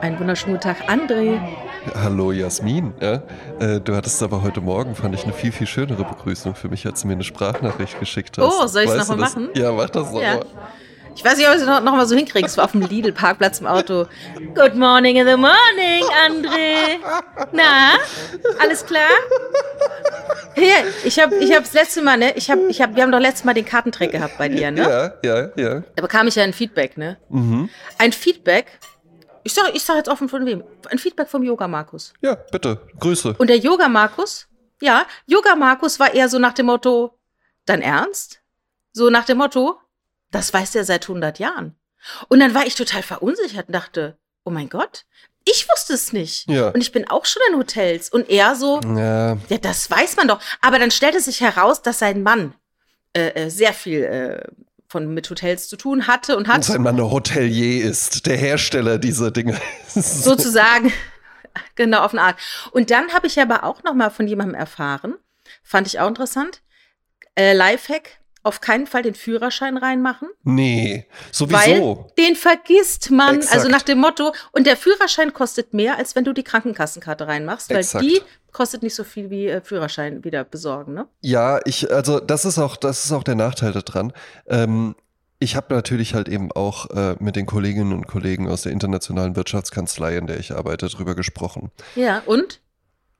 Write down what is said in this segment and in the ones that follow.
Einen wunderschönen Tag, André. Hallo Jasmin. Ja, äh, du hattest aber heute Morgen, fand ich, eine viel, viel schönere Begrüßung für mich, als du mir eine Sprachnachricht geschickt hast. Oh, soll ich es nochmal machen? Ja, mach das nochmal. Ja. Ich weiß nicht, ob ich es noch, noch mal so hinkriege. Es war auf dem Lidl-Parkplatz im Auto. Good morning in the morning, André. Na, alles klar? Hier, ich habe ich hab das letzte Mal, ne? Ich hab, ich hab, wir haben doch letztes Mal den Kartentrick gehabt bei dir, ne? Ja, ja, ja. Da bekam ich ja ein Feedback, ne? Mhm. Ein Feedback. Ich sage ich sag jetzt offen von wem. Ein Feedback vom Yoga Markus. Ja, bitte. Grüße. Und der Yoga Markus, ja, Yoga Markus war eher so nach dem Motto, dein Ernst? So nach dem Motto, das weiß der seit 100 Jahren. Und dann war ich total verunsichert und dachte, oh mein Gott, ich wusste es nicht. Ja. Und ich bin auch schon in Hotels. Und er so, ja. ja, das weiß man doch. Aber dann stellte sich heraus, dass sein Mann äh, äh sehr viel äh, von mit Hotels zu tun hatte und hat. Und sein Mann der Hotelier ist, der Hersteller dieser Dinge. Sozusagen. Genau, auf eine Art. Und dann habe ich aber auch noch mal von jemandem erfahren, fand ich auch interessant, äh, Lifehack, auf keinen Fall den Führerschein reinmachen. Nee, sowieso. Weil den vergisst man. Exakt. Also nach dem Motto, und der Führerschein kostet mehr, als wenn du die Krankenkassenkarte reinmachst, weil Exakt. die kostet nicht so viel wie äh, Führerschein wieder besorgen, ne? Ja, ich, also das ist auch, das ist auch der Nachteil daran. Ähm, ich habe natürlich halt eben auch äh, mit den Kolleginnen und Kollegen aus der internationalen Wirtschaftskanzlei, in der ich arbeite, drüber gesprochen. Ja, und?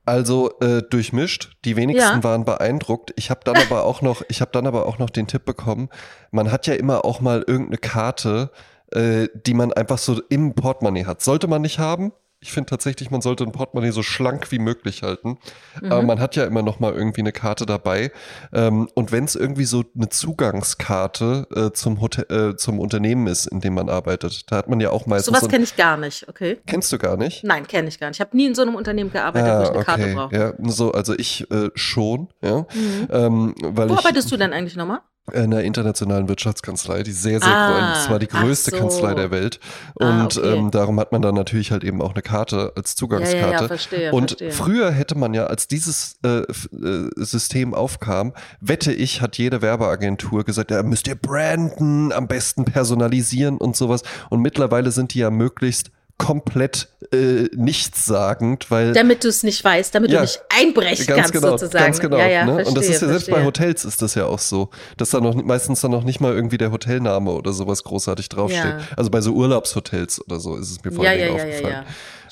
Also äh, durchmischt. Die wenigsten ja. waren beeindruckt. Ich habe dann aber auch noch, ich habe dann aber auch noch den Tipp bekommen. Man hat ja immer auch mal irgendeine Karte, äh, die man einfach so im Portemonnaie hat. Sollte man nicht haben, ich finde tatsächlich, man sollte ein Portemonnaie so schlank wie möglich halten. Mhm. Aber man hat ja immer noch mal irgendwie eine Karte dabei. Ähm, und wenn es irgendwie so eine Zugangskarte äh, zum, Hotel, äh, zum Unternehmen ist, in dem man arbeitet, da hat man ja auch meistens. Sowas so kenne ich gar nicht, okay. Kennst du gar nicht? Nein, kenne ich gar nicht. Ich habe nie in so einem Unternehmen gearbeitet, ah, wo ich eine okay. Karte brauche. Ja, so, also ich äh, schon, ja. Mhm. Ähm, weil wo ich, arbeitest du denn eigentlich nochmal? In der internationalen Wirtschaftskanzlei, die sehr, sehr ah, das war die größte so. Kanzlei der Welt. Ah, und ah, okay. ähm, darum hat man dann natürlich halt eben auch eine Karte als Zugangskarte. Ja, ja, ja, verstehe, und verstehe. früher hätte man ja, als dieses äh, äh, System aufkam, wette ich, hat jede Werbeagentur gesagt, ja, müsst ihr branden, am besten personalisieren und sowas. Und mittlerweile sind die ja möglichst komplett äh, nichtssagend, weil. Damit du es nicht weißt, damit ja, du nicht einbrechen kannst, genau, sozusagen. Ganz genau. Ja, ja, ne? verstehe, Und das ist ja selbst bei Hotels ist das ja auch so, dass da noch meistens dann noch nicht mal irgendwie der Hotelname oder sowas großartig draufsteht. Also bei so Urlaubshotels oder so ist es mir ja, ja, aufgefallen.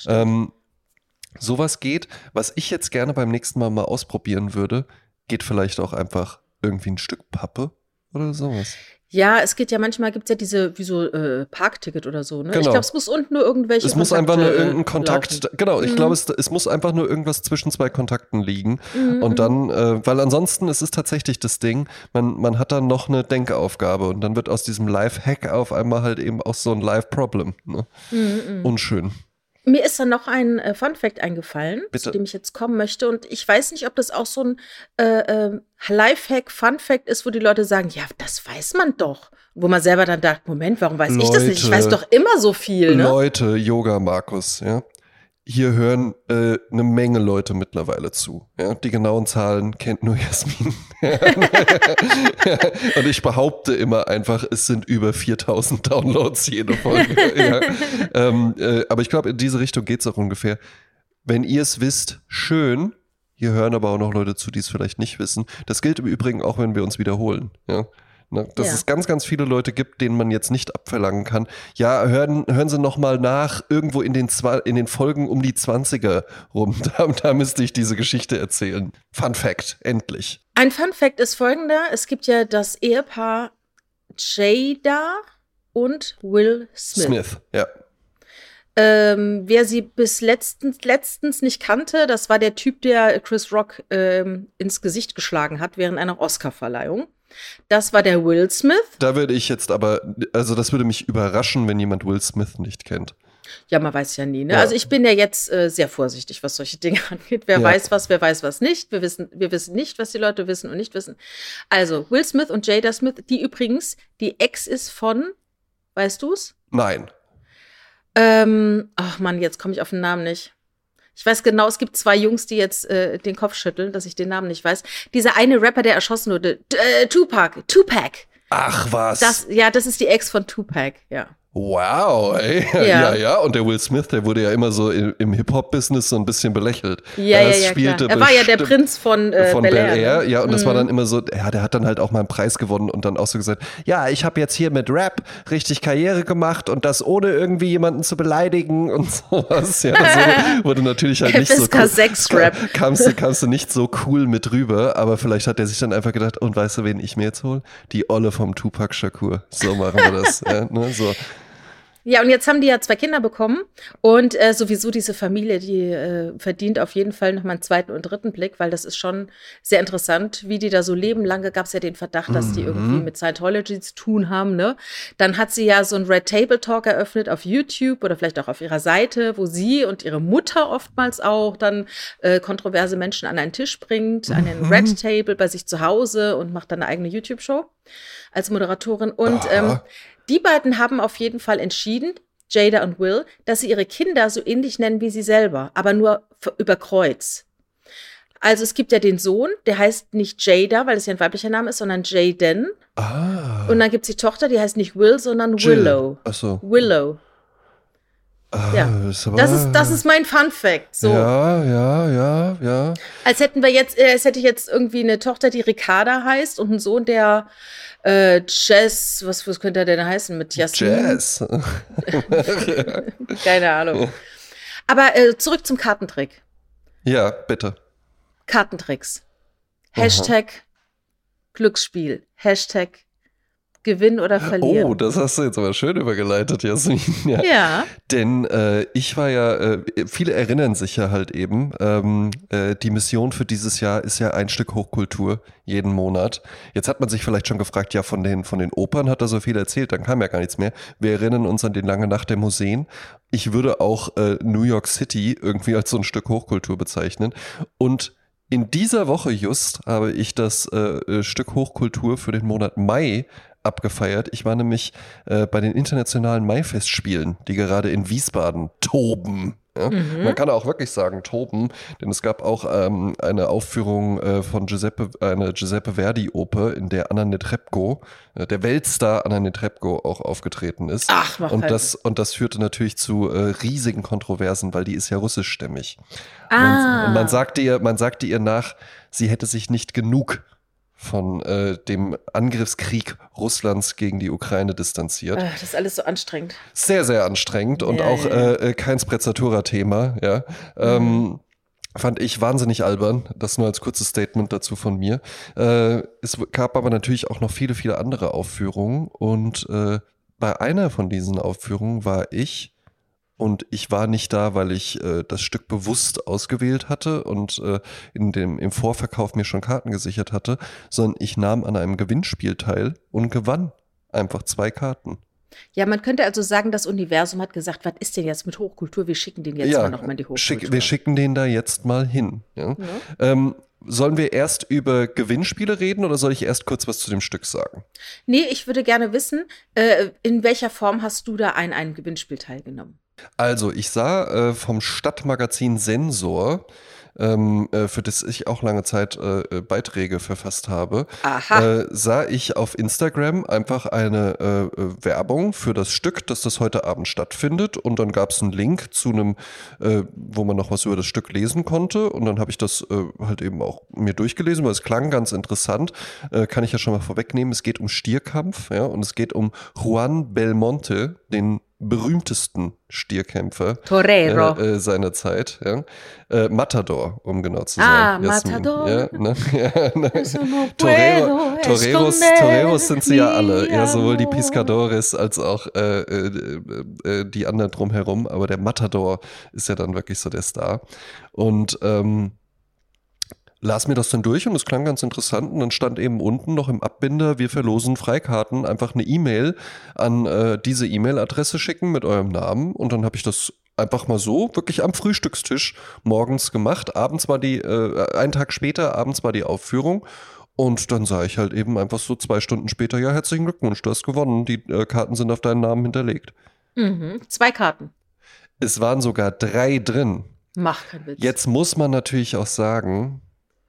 Ähm, sowas geht. Was ich jetzt gerne beim nächsten Mal mal ausprobieren würde, geht vielleicht auch einfach irgendwie ein Stück Pappe oder sowas. Ja, es geht ja manchmal, gibt es ja diese, wie so äh, Parkticket oder so. Ne? Genau. Ich glaube, es muss unten nur irgendwelche. Es muss einfach nur irgendein Kontakt. Laufen. Genau, ich mhm. glaube, es, es muss einfach nur irgendwas zwischen zwei Kontakten liegen. Mhm. Und dann, äh, weil ansonsten ist es tatsächlich das Ding, man, man hat dann noch eine Denkaufgabe und dann wird aus diesem Live-Hack auf einmal halt eben auch so ein Live-Problem. Ne? Mhm, Unschön. Mir ist dann noch ein äh, Fun Fact eingefallen, Bitte? zu dem ich jetzt kommen möchte. Und ich weiß nicht, ob das auch so ein äh, äh, Lifehack, Fun Fact ist, wo die Leute sagen, ja, das weiß man doch. Wo man selber dann dachte, Moment, warum weiß Leute, ich das nicht? Ich weiß doch immer so viel. Ne? Leute, Yoga Markus, ja hier hören äh, eine Menge Leute mittlerweile zu. Ja? Die genauen Zahlen kennt nur Jasmin. Und ich behaupte immer einfach, es sind über 4000 Downloads jede Folge. ja. ähm, äh, aber ich glaube, in diese Richtung geht es auch ungefähr. Wenn ihr es wisst, schön. Hier hören aber auch noch Leute zu, die es vielleicht nicht wissen. Das gilt im Übrigen auch, wenn wir uns wiederholen. Ja? Ne? Dass ja. es ganz, ganz viele Leute gibt, denen man jetzt nicht abverlangen kann. Ja, hören, hören Sie noch mal nach, irgendwo in den, in den Folgen um die 20er rum. Da, da müsste ich diese Geschichte erzählen. Fun Fact, endlich. Ein Fun Fact ist folgender. Es gibt ja das Ehepaar Jada und Will Smith. Smith, ja. Ähm, wer sie bis letztens, letztens nicht kannte, das war der Typ, der Chris Rock ähm, ins Gesicht geschlagen hat während einer Oscarverleihung. Das war der Will Smith. Da würde ich jetzt aber, also das würde mich überraschen, wenn jemand Will Smith nicht kennt. Ja, man weiß ja nie. Ne? Ja. Also ich bin ja jetzt äh, sehr vorsichtig, was solche Dinge angeht. Wer ja. weiß was, wer weiß was nicht. Wir wissen, wir wissen nicht, was die Leute wissen und nicht wissen. Also Will Smith und Jada Smith, die übrigens die Ex ist von, weißt du's? Nein. Ähm, ach man, jetzt komme ich auf den Namen nicht. Ich weiß genau, es gibt zwei Jungs, die jetzt äh, den Kopf schütteln, dass ich den Namen nicht weiß. Dieser eine Rapper, der erschossen wurde, äh, Tupac, Tupac. Ach was. Das, ja, das ist die Ex von Tupac, ja. Wow, ey. Ja. ja, ja. Und der Will Smith, der wurde ja immer so im, im Hip-Hop-Business so ein bisschen belächelt. Ja, Das ja, ja, spielte klar. Er war ja der Prinz von, äh, von Bel Bel Air. Air, ne? ja, und das war Mhm. dann immer so, ja, der hat dann halt auch mal einen Preis gewonnen und dann auch so gesagt, ja, ich habe jetzt hier mit Rap richtig Karriere gemacht und das ohne irgendwie jemanden zu beleidigen und sowas. Ja, so wurde natürlich halt nicht so cool. 6 Rap. Kamst du, kamst du nicht so cool mit rüber, aber vielleicht hat er sich dann einfach gedacht, und weißt du, wen ich mir jetzt hole? Die Olle vom Tupac Shakur. So machen wir das. ja, ne, so. Ja, und jetzt haben die ja zwei Kinder bekommen und äh, sowieso diese Familie, die äh, verdient auf jeden Fall noch mal einen zweiten und dritten Blick, weil das ist schon sehr interessant, wie die da so leben. Lange gab es ja den Verdacht, dass die Mhm. irgendwie mit Scientology zu tun haben. Ne? Dann hat sie ja so einen Red Table Talk eröffnet auf YouTube oder vielleicht auch auf ihrer Seite, wo sie und ihre Mutter oftmals auch dann äh, kontroverse Menschen an einen Tisch bringt, an den Mhm. Red Table bei sich zu Hause und macht dann eine eigene YouTube-Show als Moderatorin. Und ähm. Die beiden haben auf jeden Fall entschieden, Jada und Will, dass sie ihre Kinder so ähnlich nennen wie sie selber, aber nur über Kreuz. Also es gibt ja den Sohn, der heißt nicht Jada, weil es ja ein weiblicher Name ist, sondern Jaden. Ah. Und dann gibt es die Tochter, die heißt nicht Will, sondern Jill. Willow. Achso. Willow. Ah, Ja. ist aber- Das ist, das ist mein Fun Fact. So, Ja, ja, ja, ja. als hätten wir jetzt, äh, als hätte ich jetzt irgendwie eine Tochter, die Ricarda heißt und einen Sohn, der äh, Jazz, was, was könnte er denn heißen mit Jasmin? Jazz. Keine Ahnung. Aber äh, zurück zum Kartentrick. ja, bitte. Kartentricks. Hashtag Glücksspiel. Hashtag Gewinn oder Verlieren. Oh, das hast du jetzt aber schön übergeleitet, Jasmin. Ja. ja. Denn äh, ich war ja, äh, viele erinnern sich ja halt eben, ähm, äh, die Mission für dieses Jahr ist ja ein Stück Hochkultur jeden Monat. Jetzt hat man sich vielleicht schon gefragt, ja, von den, von den Opern hat er so viel erzählt, dann kam ja gar nichts mehr. Wir erinnern uns an die lange Nacht der Museen. Ich würde auch äh, New York City irgendwie als so ein Stück Hochkultur bezeichnen. Und in dieser Woche just habe ich das äh, äh, Stück Hochkultur für den Monat Mai abgefeiert. Ich war nämlich äh, bei den internationalen Maifestspielen, die gerade in Wiesbaden toben. Ja? Man kann auch wirklich sagen toben, denn es gab auch ähm, eine Aufführung äh, von Giuseppe, eine Giuseppe Verdi Oper, in der Anna Netrebko, äh, der Weltstar Anna Netrebko auch aufgetreten ist. Ach, mach und halt. das und das führte natürlich zu äh, riesigen Kontroversen, weil die ist ja russischstämmig. Ah. Man, und man sagte ihr, man sagte ihr nach, sie hätte sich nicht genug von äh, dem Angriffskrieg Russlands gegen die Ukraine distanziert. Äh, das ist alles so anstrengend. Sehr, sehr anstrengend und Ja, auch ja. Äh, äh, kein Sprezzatura-Thema, ja. Ähm, fand ich wahnsinnig albern. Das nur als kurzes Statement dazu von mir. Äh, es gab aber natürlich auch noch viele, viele andere Aufführungen und äh, bei einer von diesen Aufführungen war ich und ich war nicht da, weil ich äh, das Stück bewusst ausgewählt hatte und äh, in dem, im Vorverkauf mir schon Karten gesichert hatte, sondern ich nahm an einem Gewinnspiel teil und gewann einfach zwei Karten. Ja, man könnte also sagen, das Universum hat gesagt, was ist denn jetzt mit Hochkultur? Wir schicken den jetzt mal nochmal in die Hochkultur. schick, wir schicken den da jetzt mal hin. Ja? Ja. Ähm, sollen wir erst über Gewinnspiele reden oder soll ich erst kurz was zu dem Stück sagen? Nee, ich würde gerne wissen, äh, in welcher Form hast du da an einem Gewinnspiel teilgenommen? Also, ich sah äh, vom Stadtmagazin Sensor, ähm, äh, für das ich auch lange Zeit äh, äh, Beiträge verfasst habe, äh, sah ich auf Instagram einfach eine äh, Werbung für das Stück, dass das heute Abend stattfindet. Und dann gab es einen Link zu einem, wo man noch was über das Stück lesen konnte. Und dann habe ich das halt eben auch mir durchgelesen, weil es klang ganz interessant. Kann ich ja schon mal vorwegnehmen. Es geht um Stierkampf, ja, und es geht um Juan Belmonte, den berühmtesten Stierkämpfer Torero. äh, äh, seiner Zeit. Ja. Äh, Matador, um genau zu Ah, sein. Jasmin. Matador. Ja, ne? ja, ne? No Torero, Toreros, Toreros sind sie ja alle. Ja, sowohl die. Piscadores als auch äh, äh, äh, die anderen drumherum. Aber der Matador ist ja dann wirklich so der Star. Und ähm, las mir das dann durch und es klang ganz interessant. Und dann stand eben unten noch im Abbinder, wir verlosen Freikarten, einfach eine E-Mail an äh, diese E-Mail-Adresse schicken mit eurem Namen. Und dann habe ich das einfach mal so, wirklich am Frühstückstisch morgens gemacht. Abends war die, äh, einen Tag später, abends war die Aufführung. Und dann sah ich halt eben einfach so zwei Stunden später, ja, herzlichen Glückwunsch, du hast gewonnen. Die äh, Karten sind auf deinen Namen hinterlegt. Mhm. Zwei Karten. Es waren sogar drei drin. Mach keinen Witz. Jetzt muss man natürlich auch sagen,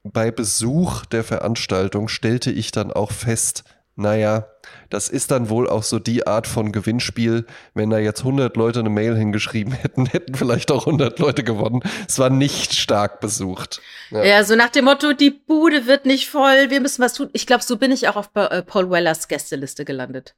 bei Besuch der Veranstaltung stellte ich dann auch fest, naja, das ist dann wohl auch so die Art von Gewinnspiel. Wenn da jetzt 100 Leute eine Mail hingeschrieben hätten, hätten vielleicht auch 100 Leute gewonnen. Es war nicht stark besucht. Ja. ja, so nach dem Motto, die Bude wird nicht voll, wir müssen was tun. Ich glaube, so bin ich auch auf äh, Paul Wellers Gästeliste gelandet.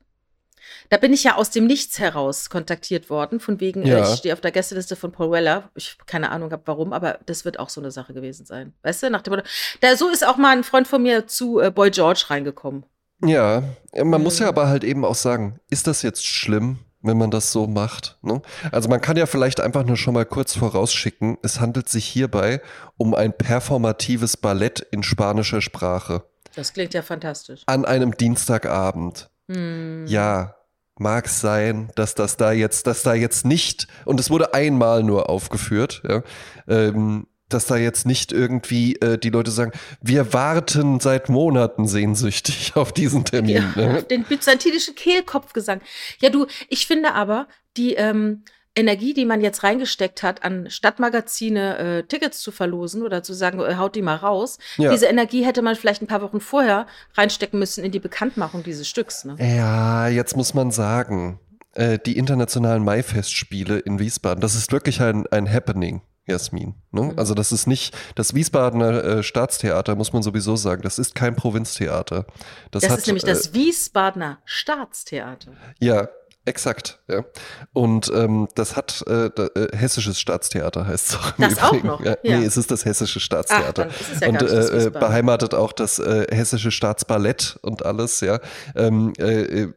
Da bin ich ja aus dem Nichts heraus kontaktiert worden, von wegen, äh, ja. ich stehe auf der Gästeliste von Paul Weller. Ich keine Ahnung habe warum, aber das wird auch so eine Sache gewesen sein. Weißt du, nach dem Motto. Da, so ist auch mal ein Freund von mir zu äh, Boy George reingekommen. Ja, man mhm. muss ja aber halt eben auch sagen, ist das jetzt schlimm, wenn man das so macht? Ne? Also man kann ja vielleicht einfach nur schon mal kurz vorausschicken, es handelt sich hierbei um ein performatives Ballett in spanischer Sprache. Das klingt ja fantastisch. An einem Dienstagabend. Mhm. Ja, mag sein, dass das da jetzt, dass da jetzt nicht, und es wurde einmal nur aufgeführt, ja, ähm, dass da jetzt nicht irgendwie äh, die Leute sagen, wir warten seit Monaten sehnsüchtig auf diesen Termin. Ja, ne? Auf den byzantinischen Kehlkopfgesang. Ja, du, ich finde aber, die, ähm, Energie, die man jetzt reingesteckt hat, an Stadtmagazine äh, Tickets zu verlosen oder zu sagen, äh, haut die mal raus, ja. diese Energie hätte man vielleicht ein paar Wochen vorher reinstecken müssen in die Bekanntmachung dieses Stücks. Ne? Ja, jetzt muss man sagen, äh, die internationalen Maifestspiele in Wiesbaden, das ist wirklich ein, ein Happening. Jasmin. Ne? Mhm. Also das ist nicht, das Wiesbadener äh, Staatstheater, muss man sowieso sagen, das ist kein Provinztheater. Das, das hat, ist nämlich das äh, Wiesbadener Staatstheater. Ja, Exakt, ja. Und ähm, das hat äh, da, äh, Hessisches Staatstheater heißt es auch. das Übrigen. auch noch? Ja, ja. Nee, es ist das Hessische Staatstheater. Ach, ja und äh, äh beheimatet auch das äh, Hessische Staatsballett und alles, ja. Ähm, äh, äh,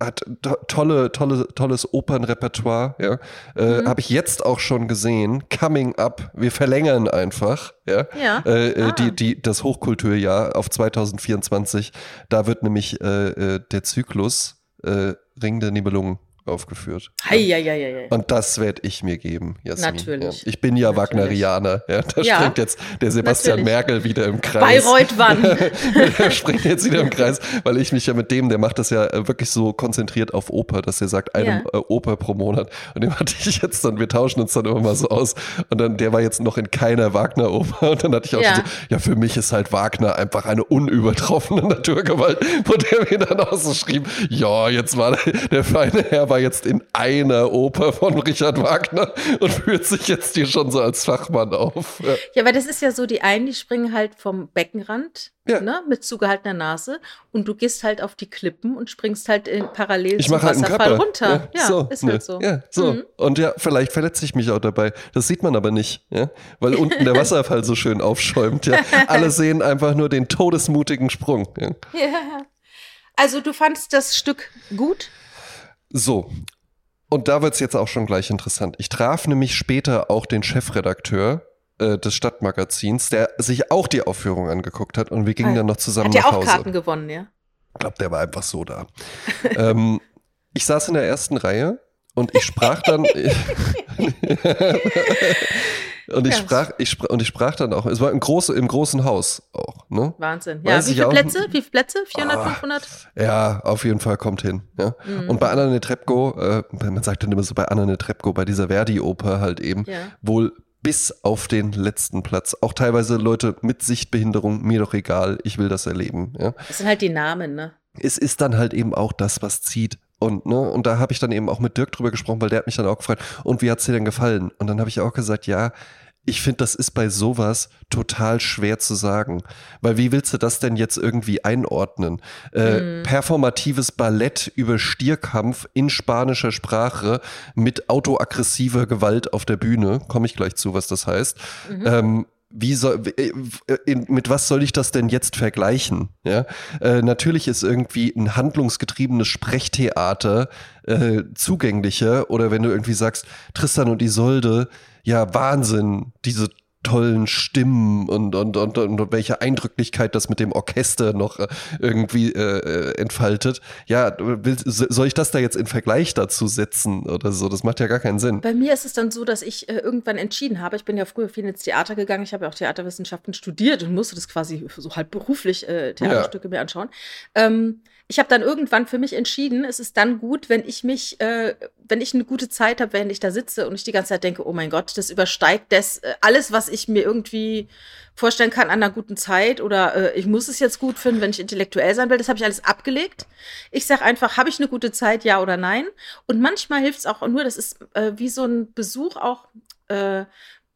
hat to tolle, tolle, tolles Opernrepertoire, ja. Äh, mhm. Habe ich jetzt auch schon gesehen. Coming up. Wir verlängern einfach, ja. ja. Äh, ah. die, die, das Hochkulturjahr auf 2024. Da wird nämlich äh, der Zyklus äh, Ring der Nibelungen aufgeführt. Hei, hei, hei, hei. Und das werde ich mir geben, Jasmin. Natürlich. Ja. Ich bin ja Natürlich. Wagnerianer. Ja, da ja. springt jetzt der Sebastian Natürlich. Merkel wieder im Kreis. Bayreuth wann? der springt jetzt wieder im Kreis, weil ich mich ja mit dem, der macht das ja äh, wirklich so konzentriert auf Oper, dass er sagt, eine ja. Äh, Oper pro Monat. Und dem hatte ich jetzt dann, wir tauschen uns dann immer mal so aus. Und dann, der war jetzt noch in keiner Wagner-Oper. Und dann hatte ich auch ja. so, ja, für mich ist halt Wagner einfach eine unübertroffene Naturgewalt, wo der mir dann auch so schrieb, ja, jetzt war der, der feine Herr war jetzt in einer Oper von Richard Wagner und führt sich jetzt hier schon so als Fachmann auf. Ja, ja weil das ist ja so, die einen, die springen halt vom Beckenrand ja. ne, mit zugehaltener Nase und du gehst halt auf die Klippen und springst halt in, parallel ich zum halt Wasserfall runter. Ja, ja so, ist halt ne. so. Ja, so. Mhm. Und ja, vielleicht verletze ich mich auch dabei. Das sieht man aber nicht, ja, weil unten der Wasserfall so schön aufschäumt. Ja. Alle sehen einfach nur den todesmutigen Sprung. Ja. ja. Also du fandst das Stück gut? So, und da wird es jetzt auch schon gleich interessant. Ich traf nämlich später auch den Chefredakteur äh, des Stadtmagazins, der sich auch die Aufführung angeguckt hat und wir gingen ah, dann noch zusammen nach Hause. Hat auch Karten gewonnen, ja? Ich glaube, der war einfach so da. ähm, ich saß in der ersten Reihe und ich sprach dann. Und ich, sprach, ich sprach, und ich sprach dann auch, es war im, groß, im großen Haus auch. Ne? Wahnsinn. Ja, Weiß wie viele Plätze? Wie viele Plätze? 400, ah, 500? Ja, auf jeden Fall kommt hin. Ja. Mhm. Und bei Anna Netrebko, äh, man sagt dann immer so bei Anna Netrebko, bei dieser Verdi-Oper halt eben, ja. wohl bis auf den letzten Platz. Auch teilweise Leute mit Sichtbehinderung, mir doch egal, ich will das erleben. Ja. Das sind halt die Namen, ne? Es ist dann halt eben auch das, was zieht. Und, ne, und da habe ich dann eben auch mit Dirk drüber gesprochen, weil der hat mich dann auch gefragt, und wie hat's dir denn gefallen? Und dann habe ich auch gesagt, ja, ich finde, das ist bei sowas total schwer zu sagen. Weil wie willst du das denn jetzt irgendwie einordnen? Äh, mhm. Performatives Ballett über Stierkampf in spanischer Sprache mit autoaggressiver Gewalt auf der Bühne, komme ich gleich zu, was das heißt. Mhm. Ähm, wie soll, äh, mit was soll ich das denn jetzt vergleichen? Ja, äh, natürlich ist irgendwie ein handlungsgetriebenes Sprechtheater äh, zugänglicher oder wenn du irgendwie sagst, Tristan und Isolde, ja, Wahnsinn, diese tollen Stimmen und, und, und, und welche Eindrücklichkeit das mit dem Orchester noch äh, irgendwie äh, äh entfaltet. Ja, will, soll ich das da jetzt in Vergleich dazu setzen oder so? Das macht ja gar keinen Sinn. Bei mir ist es dann so, dass ich äh, irgendwann entschieden habe, ich bin ja früher viel ins Theater gegangen, ich habe ja auch Theaterwissenschaften studiert und musste das quasi so halb beruflich äh, Theaterstücke ja. mir anschauen. Ähm, ich habe dann irgendwann für mich entschieden, es ist dann gut, wenn ich mich, äh, wenn ich eine gute Zeit habe, während ich da sitze und ich die ganze Zeit denke, oh mein Gott, das übersteigt das äh, alles, was ich mir irgendwie vorstellen kann an einer guten Zeit oder äh, ich muss es jetzt gut finden, wenn ich intellektuell sein will. Das habe ich alles abgelegt. Ich sage einfach, habe ich eine gute Zeit, ja oder nein? Und manchmal hilft es auch nur, das ist äh, wie so ein Besuch auch äh,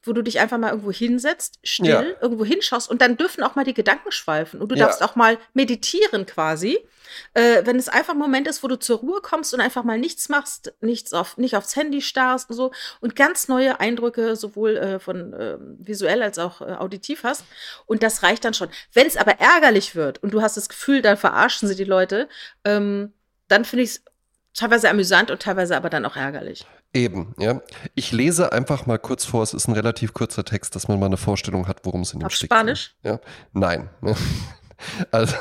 wo du dich einfach mal irgendwo hinsetzt, still, Ja. irgendwo hinschaust und dann dürfen auch mal die Gedanken schweifen und du Ja. darfst auch mal meditieren quasi. Äh, wenn es einfach ein Moment ist, wo du zur Ruhe kommst und einfach mal nichts machst, nichts auf, nicht aufs Handy starrst und so und ganz neue Eindrücke sowohl äh, von ähm, visuell als auch äh, auditiv hast. Und das reicht dann schon. Wenn es aber ärgerlich wird und du hast das Gefühl, dann verarschen sie die Leute, ähm, dann finde ich es teilweise amüsant und teilweise aber dann auch ärgerlich. Eben, ja. Ich lese einfach mal kurz vor, es ist ein relativ kurzer Text, dass man mal eine Vorstellung hat, worum es in dem Auf Stück Spanisch? Ja. Nein. Also,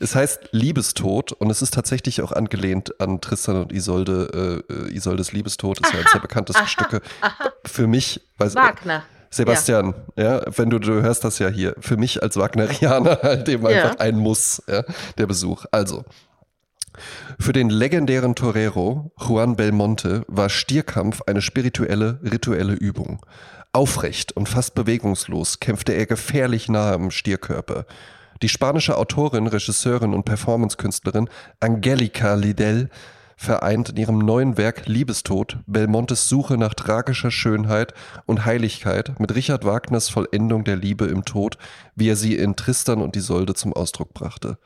es heißt Liebestod und es ist tatsächlich auch angelehnt an Tristan und Isolde, äh, Isoldes Liebestod, ist ja eines der bekanntesten aha, Stücke. aha. Für mich, weiß, Wagner. Sebastian, ja. wenn du, du hörst das ja hier, für mich als Wagnerianer halt eben Ja. einfach ein Muss, ja, der Besuch. Also, für den legendären Torero Juan Belmonte war Stierkampf eine spirituelle, rituelle Übung. Aufrecht und fast bewegungslos kämpfte er gefährlich nahe am Stierkörper. Die spanische Autorin, Regisseurin und Performancekünstlerin Angelica Lidell vereint in ihrem neuen Werk Liebestod Belmontes Suche nach tragischer Schönheit und Heiligkeit mit Richard Wagners Vollendung der Liebe im Tod, wie er sie in Tristan und Isolde zum Ausdruck brachte.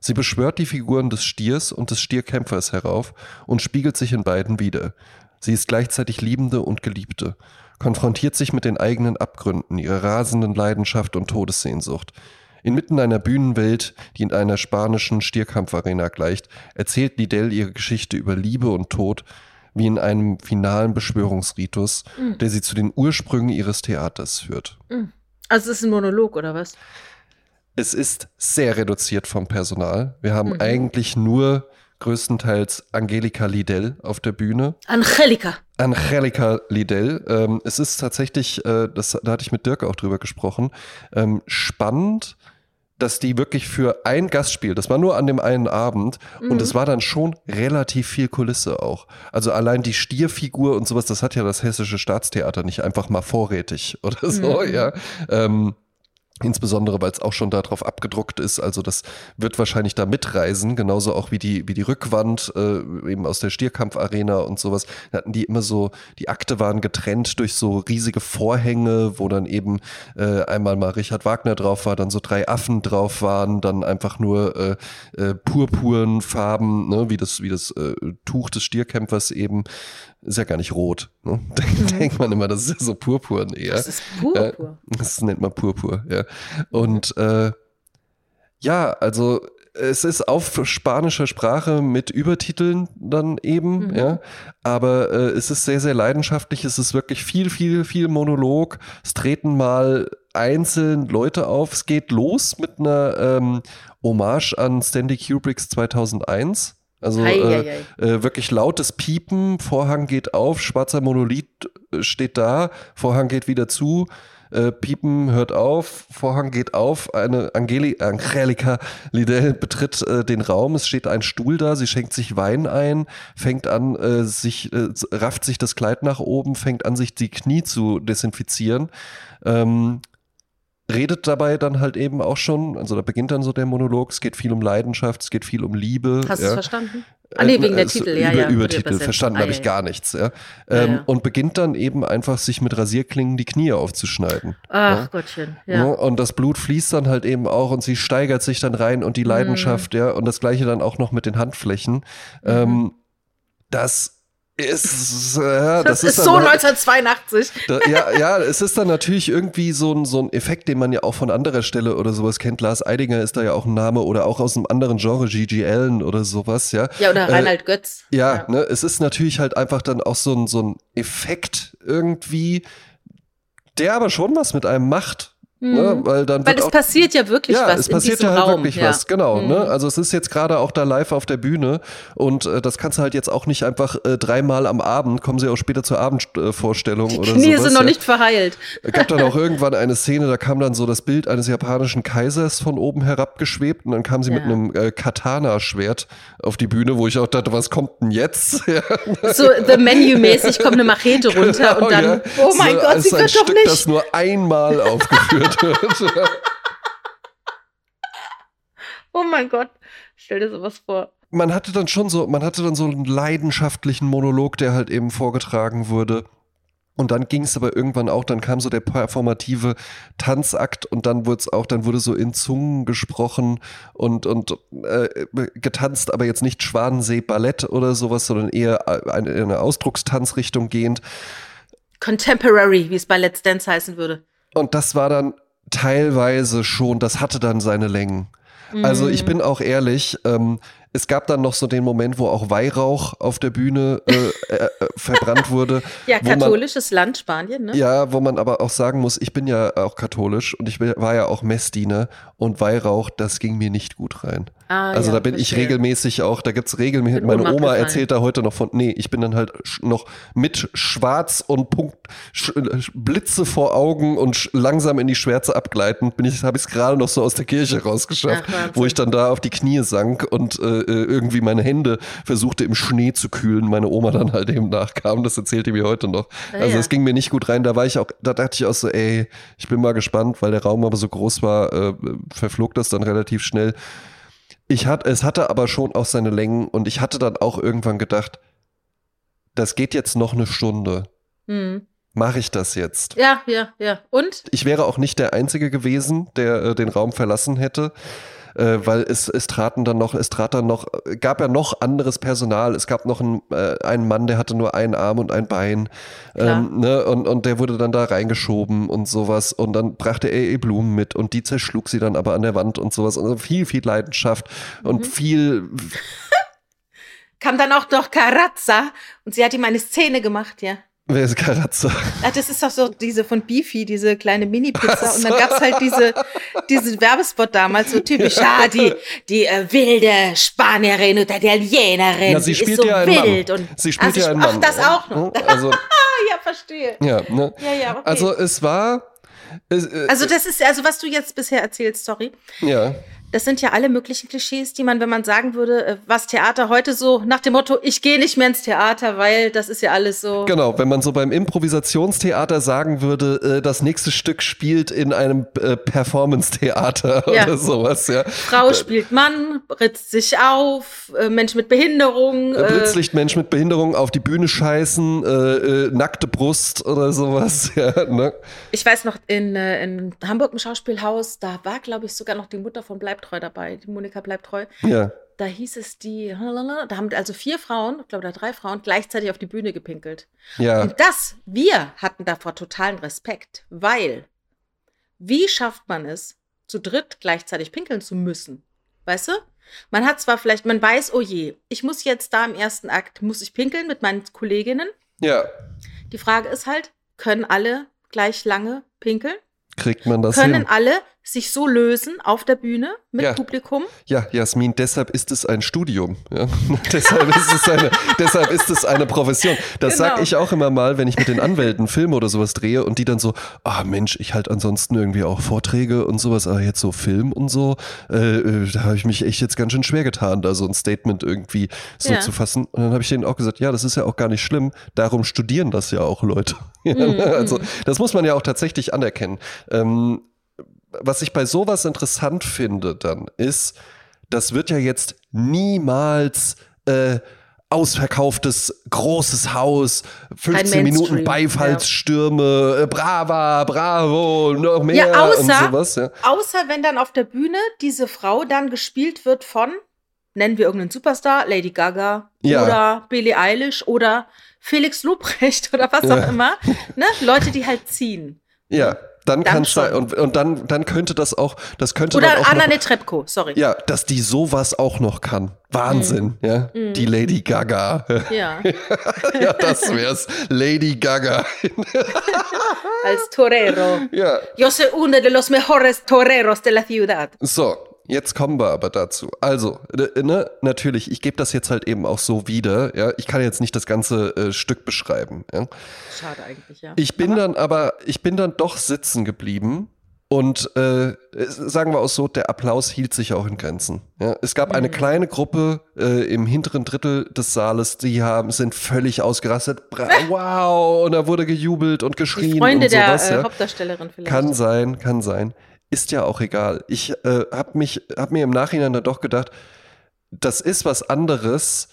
Sie beschwört die Figuren des Stiers und des Stierkämpfers herauf und spiegelt sich in beiden wider. Sie ist gleichzeitig Liebende und Geliebte, konfrontiert sich mit den eigenen Abgründen, ihrer rasenden Leidenschaft und Todessehnsucht. Inmitten einer Bühnenwelt, die in einer spanischen Stierkampfarena gleicht, erzählt Liddell ihre Geschichte über Liebe und Tod wie in einem finalen Beschwörungsritus, der sie zu den Ursprüngen ihres Theaters führt. Also es ist ein Monolog oder was? Es ist sehr reduziert vom Personal. Wir haben Mhm. eigentlich nur größtenteils Angelika Liddell auf der Bühne. Angelika. Angelika Liddell. Ähm, es ist tatsächlich, äh, das, da hatte ich mit Dirk auch drüber gesprochen, ähm, spannend, dass die wirklich für ein Gastspiel, das war nur an dem einen Abend Mhm. und es war dann schon relativ viel Kulisse auch. Also allein die Stierfigur und sowas, das hat ja das Hessische Staatstheater nicht einfach mal vorrätig oder so, Mhm. ja. Ähm, Insbesondere, weil es auch schon darauf abgedruckt ist. Also das wird wahrscheinlich da mitreisen, genauso auch wie die, wie die Rückwand, äh, eben aus der Stierkampfarena und sowas. Da hatten die immer so, die Akte waren getrennt durch so riesige Vorhänge, wo dann eben äh, einmal mal Richard Wagner drauf war, dann so drei Affen drauf waren, dann einfach nur äh, äh, purpuren Farben, ne, wie das, wie das äh, Tuch des Stierkämpfers eben. Ist ja gar nicht rot. Ne? Denkt, denkt man immer, das ist ja so purpurn eher. Das ist purpur. Das nennt man Purpur, ja. Und äh, ja, also es ist auf spanischer Sprache mit Übertiteln dann eben, Mhm. ja. Aber äh, es ist sehr, sehr leidenschaftlich. Es ist wirklich viel, viel, viel Monolog. Es treten mal einzeln Leute auf. Es geht los mit einer ähm, Hommage an Stanley Kubricks 2001. Also Ei, äh, ei, ei. äh, wirklich lautes Piepen, Vorhang geht auf, schwarzer Monolith steht da, Vorhang geht wieder zu, äh, Piepen hört auf, Vorhang geht auf, eine Angeli Angelika Liddell betritt äh, den Raum, es steht ein Stuhl da, sie schenkt sich Wein ein, fängt an, äh, sich, äh, rafft sich das Kleid nach oben, fängt an, sich die Knie zu desinfizieren. Ähm, redet dabei dann halt eben auch schon, also da beginnt dann so der Monolog, es geht viel um Leidenschaft, es geht viel um Liebe. Hast du ja. es verstanden? Ah, nee, wegen der Also Titel, ja, über, ja. Übertitel, Übersetzung. verstanden Ah, habe ja, ich gar nichts. Ja. Ähm, ja. Und beginnt dann eben einfach, sich mit Rasierklingen die Knie aufzuschneiden. Ach Ja. Gottchen, Ja. ja. Und das Blut fließt dann halt eben auch und sie steigert sich dann rein und die Mhm. Leidenschaft, ja, und das gleiche dann auch noch mit den Handflächen. Mhm. Ähm, das ist, äh, Das, ist dann so halt- 1982. da, ja, ja, es ist dann natürlich irgendwie so ein, so ein Effekt, den man ja auch von anderer Stelle oder sowas kennt. Lars Eidinger ist da ja auch ein Name oder auch aus einem anderen Genre, Gigi Allen oder sowas, ja. Ja, oder Äh, Reinhard Götz. Ja, Ne, es ist natürlich halt einfach dann auch so ein, so ein Effekt irgendwie, der aber schon was mit einem macht. Ne? Weil dann Mhm. Weil es auch passiert ja wirklich ja, was es in passiert ja halt Raum. wirklich ja. was, genau. Mhm. Ne? Also es ist jetzt gerade auch da live auf der Bühne und äh, das kannst du halt jetzt auch nicht einfach äh, dreimal am Abend, kommen sie auch später zur Abendvorstellung Die oder Knie sowas. sind noch ja. nicht verheilt. Es gab dann auch irgendwann eine Szene, da kam dann so das Bild eines japanischen Kaisers von oben herabgeschwebt und dann kam sie mit einem äh, Katana-Schwert auf die Bühne, wo ich auch dachte, was kommt denn jetzt? So The Menu-mäßig kommt eine Machete runter und dann, oh mein so, Gott, sie wird doch Stück, nicht. das nur einmal aufgeführt wird. Oh mein Gott, stell dir sowas vor. man hatte dann schon so, man hatte dann so einen leidenschaftlichen Monolog, der halt eben vorgetragen wurde. Und dann ging es aber irgendwann auch, dann kam so der performative Tanzakt und dann wurde es auch, dann wurde so in Zungen gesprochen und, und äh, getanzt, aber jetzt nicht Schwanensee-Ballett oder sowas, sondern eher eine, in eine Ausdruckstanzrichtung gehend. Contemporary, wie es bei Let's Dance heißen würde. Und das war dann teilweise schon, das hatte dann seine Längen. Also Mhm. ich bin auch ehrlich, ähm, es gab dann noch so den Moment, wo auch Weihrauch auf der Bühne äh, äh, äh, verbrannt wurde. Ja, wo man- katholisches Land, Spanien, ne? Ja, wo man aber auch sagen muss, ich bin ja auch katholisch und ich war ja auch Messdiener und Weihrauch, das ging mir nicht gut rein. Ah, also ja, da bin ich verstehe. regelmäßig auch, da gibt's regelmäßig, meine Oma gefallen. erzählt da heute noch von, nee, ich bin dann halt noch mit Schwarz und Punkt, sch, Blitze vor Augen und langsam in die Schwärze abgleitend, bin ich, habe ich es gerade noch so aus der Kirche rausgeschafft, Ach, wo ich dann da auf die Knie sank und äh, äh, irgendwie meine Hände versuchte im Schnee zu kühlen, meine Oma dann halt eben nachkam, das erzählt die mir heute noch. Ja, also ja. es ging mir nicht gut rein, da war ich auch, da dachte ich auch so, ey, ich bin mal gespannt, weil der Raum aber so groß war, äh, verflog das dann relativ schnell. Ich hat, es hatte aber schon auch seine Längen und ich hatte dann auch irgendwann gedacht, das geht jetzt noch eine Stunde. Hm. Mache ich das jetzt? Ja, ja, ja. Und? Ich wäre auch nicht der Einzige gewesen, der äh, den Raum verlassen hätte. Äh, weil es, es traten dann noch, es trat dann noch, gab ja noch anderes Personal. Es gab noch einen, äh, einen Mann, der hatte nur einen Arm und ein Bein. Ähm, ne? und, und der wurde dann da reingeschoben und sowas. Und dann brachte er ihr Blumen mit und die zerschlug sie dann aber an der Wand und sowas. Also viel, viel Leidenschaft und viel, Kam dann auch noch Carazza und sie hat ihm eine Szene gemacht, ja. Wer ist Karatza? Ach, das ist doch so diese von Beefy, diese kleine Mini-Pizza. Ach Und dann so. gab's halt diese, diesen Werbespot damals, so typisch, ja, die, die äh, wilde Spanierin oder Italienerin, Na, sie die spielt ist so ja wild. Mann. Und, Sie spielt Ah, ja einen Mann. Ach, das auch noch. Ne? Also, Ah, ja, verstehe. ja, ne? Ja, ja, okay. Also es war. Es, äh, Also das ist, also was du jetzt bisher erzählst, sorry, ja. Das sind ja alle möglichen Klischees, die man, wenn man sagen würde, äh, was Theater heute so nach dem Motto, ich gehe nicht mehr ins Theater, weil das ist ja alles so. Genau, wenn man so beim Improvisationstheater sagen würde, äh, das nächste Stück spielt in einem äh, Performance-Theater Ja. oder sowas, ja. Frau spielt Mann, ritzt sich auf, Mensch mit Behinderung. Äh, Blitzlichtmensch mit Behinderung auf die Bühne scheißen, nackte Brust oder sowas, ja, ne? ich weiß noch, in, in Hamburg im Schauspielhaus, da war, glaube ich, sogar noch die Mutter von Bleibtreu dabei, die Monika Bleibtreu. Ja. Da hieß es die, da haben also vier Frauen, ich glaube, da drei Frauen, gleichzeitig auf die Bühne gepinkelt. Ja. Und das, wir hatten davor totalen Respekt, weil wie schafft man es, zu dritt gleichzeitig pinkeln zu müssen? Weißt du? Man hat zwar vielleicht, man weiß, oh je, ich muss jetzt da im ersten Akt, muss ich pinkeln mit meinen Kolleginnen. Ja. Die Frage ist halt, können alle gleich lange pinkeln? Kriegt man das können hin? alle sich so lösen auf der Bühne mit Ja. Publikum? Ja, Jasmin, deshalb ist es ein Studium. Ja? deshalb, ist es eine, deshalb ist es eine Profession. Das Genau. sag ich auch immer mal, wenn ich mit den Anwälten Filme oder sowas drehe und die dann so, ah Mensch, ich halt ansonsten irgendwie auch Vorträge und sowas, aber jetzt so Film und so, äh, äh, da habe ich mich echt jetzt ganz schön schwer getan, da so ein Statement irgendwie so Ja. zu fassen. Und dann habe ich denen auch gesagt, ja, das ist ja auch gar nicht schlimm, darum studieren das ja auch Leute. Mhm, also das muss man ja auch tatsächlich anerkennen. Ähm, was ich bei sowas interessant finde dann ist, das wird ja jetzt niemals äh, ausverkauftes großes Haus, 15 Minuten Beifallsstürme, äh, brava, bravo, noch mehr Ja, außer- und sowas. Ja. Außer wenn dann auf der Bühne diese Frau dann gespielt wird von, nennen wir irgendeinen Superstar, Lady Gaga Ja. oder Billie Eilish oder Felix Lobrecht oder was Ja. auch immer. Ne? Leute, die halt ziehen. ja, Dann, Dann kann es sein, schon. und, und dann, dann könnte das auch, das könnte Oder dann auch Anna noch, Netrebko, sorry. ja, dass die sowas auch noch kann. Wahnsinn, Mhm. ja. Die Lady Gaga. Ja, ja, das wär's. Lady Gaga. als Torero. ja. Yo soy uno de los mejores toreros de la ciudad. So, jetzt kommen wir aber dazu. Also, äh, ne, natürlich, ich gebe das jetzt halt eben auch so wieder. Ja, ich kann jetzt nicht das ganze äh, Stück beschreiben. Ja. Schade eigentlich, ja. Ich bin Aber- dann aber, ich bin dann doch sitzen geblieben. Und äh, sagen wir auch so, der Applaus hielt sich auch in Grenzen. Ja, es gab Mhm. eine kleine Gruppe äh, im hinteren Drittel des Saales, die haben sind völlig ausgerastet. Wow! Und da wurde gejubelt und geschrien Die Freunde und sowas. der äh, ja. Hauptdarstellerin vielleicht. Kann sein, kann sein. Ist ja auch egal. Ich äh, habe mich, habe mir im Nachhinein dann doch gedacht, das ist was anderes,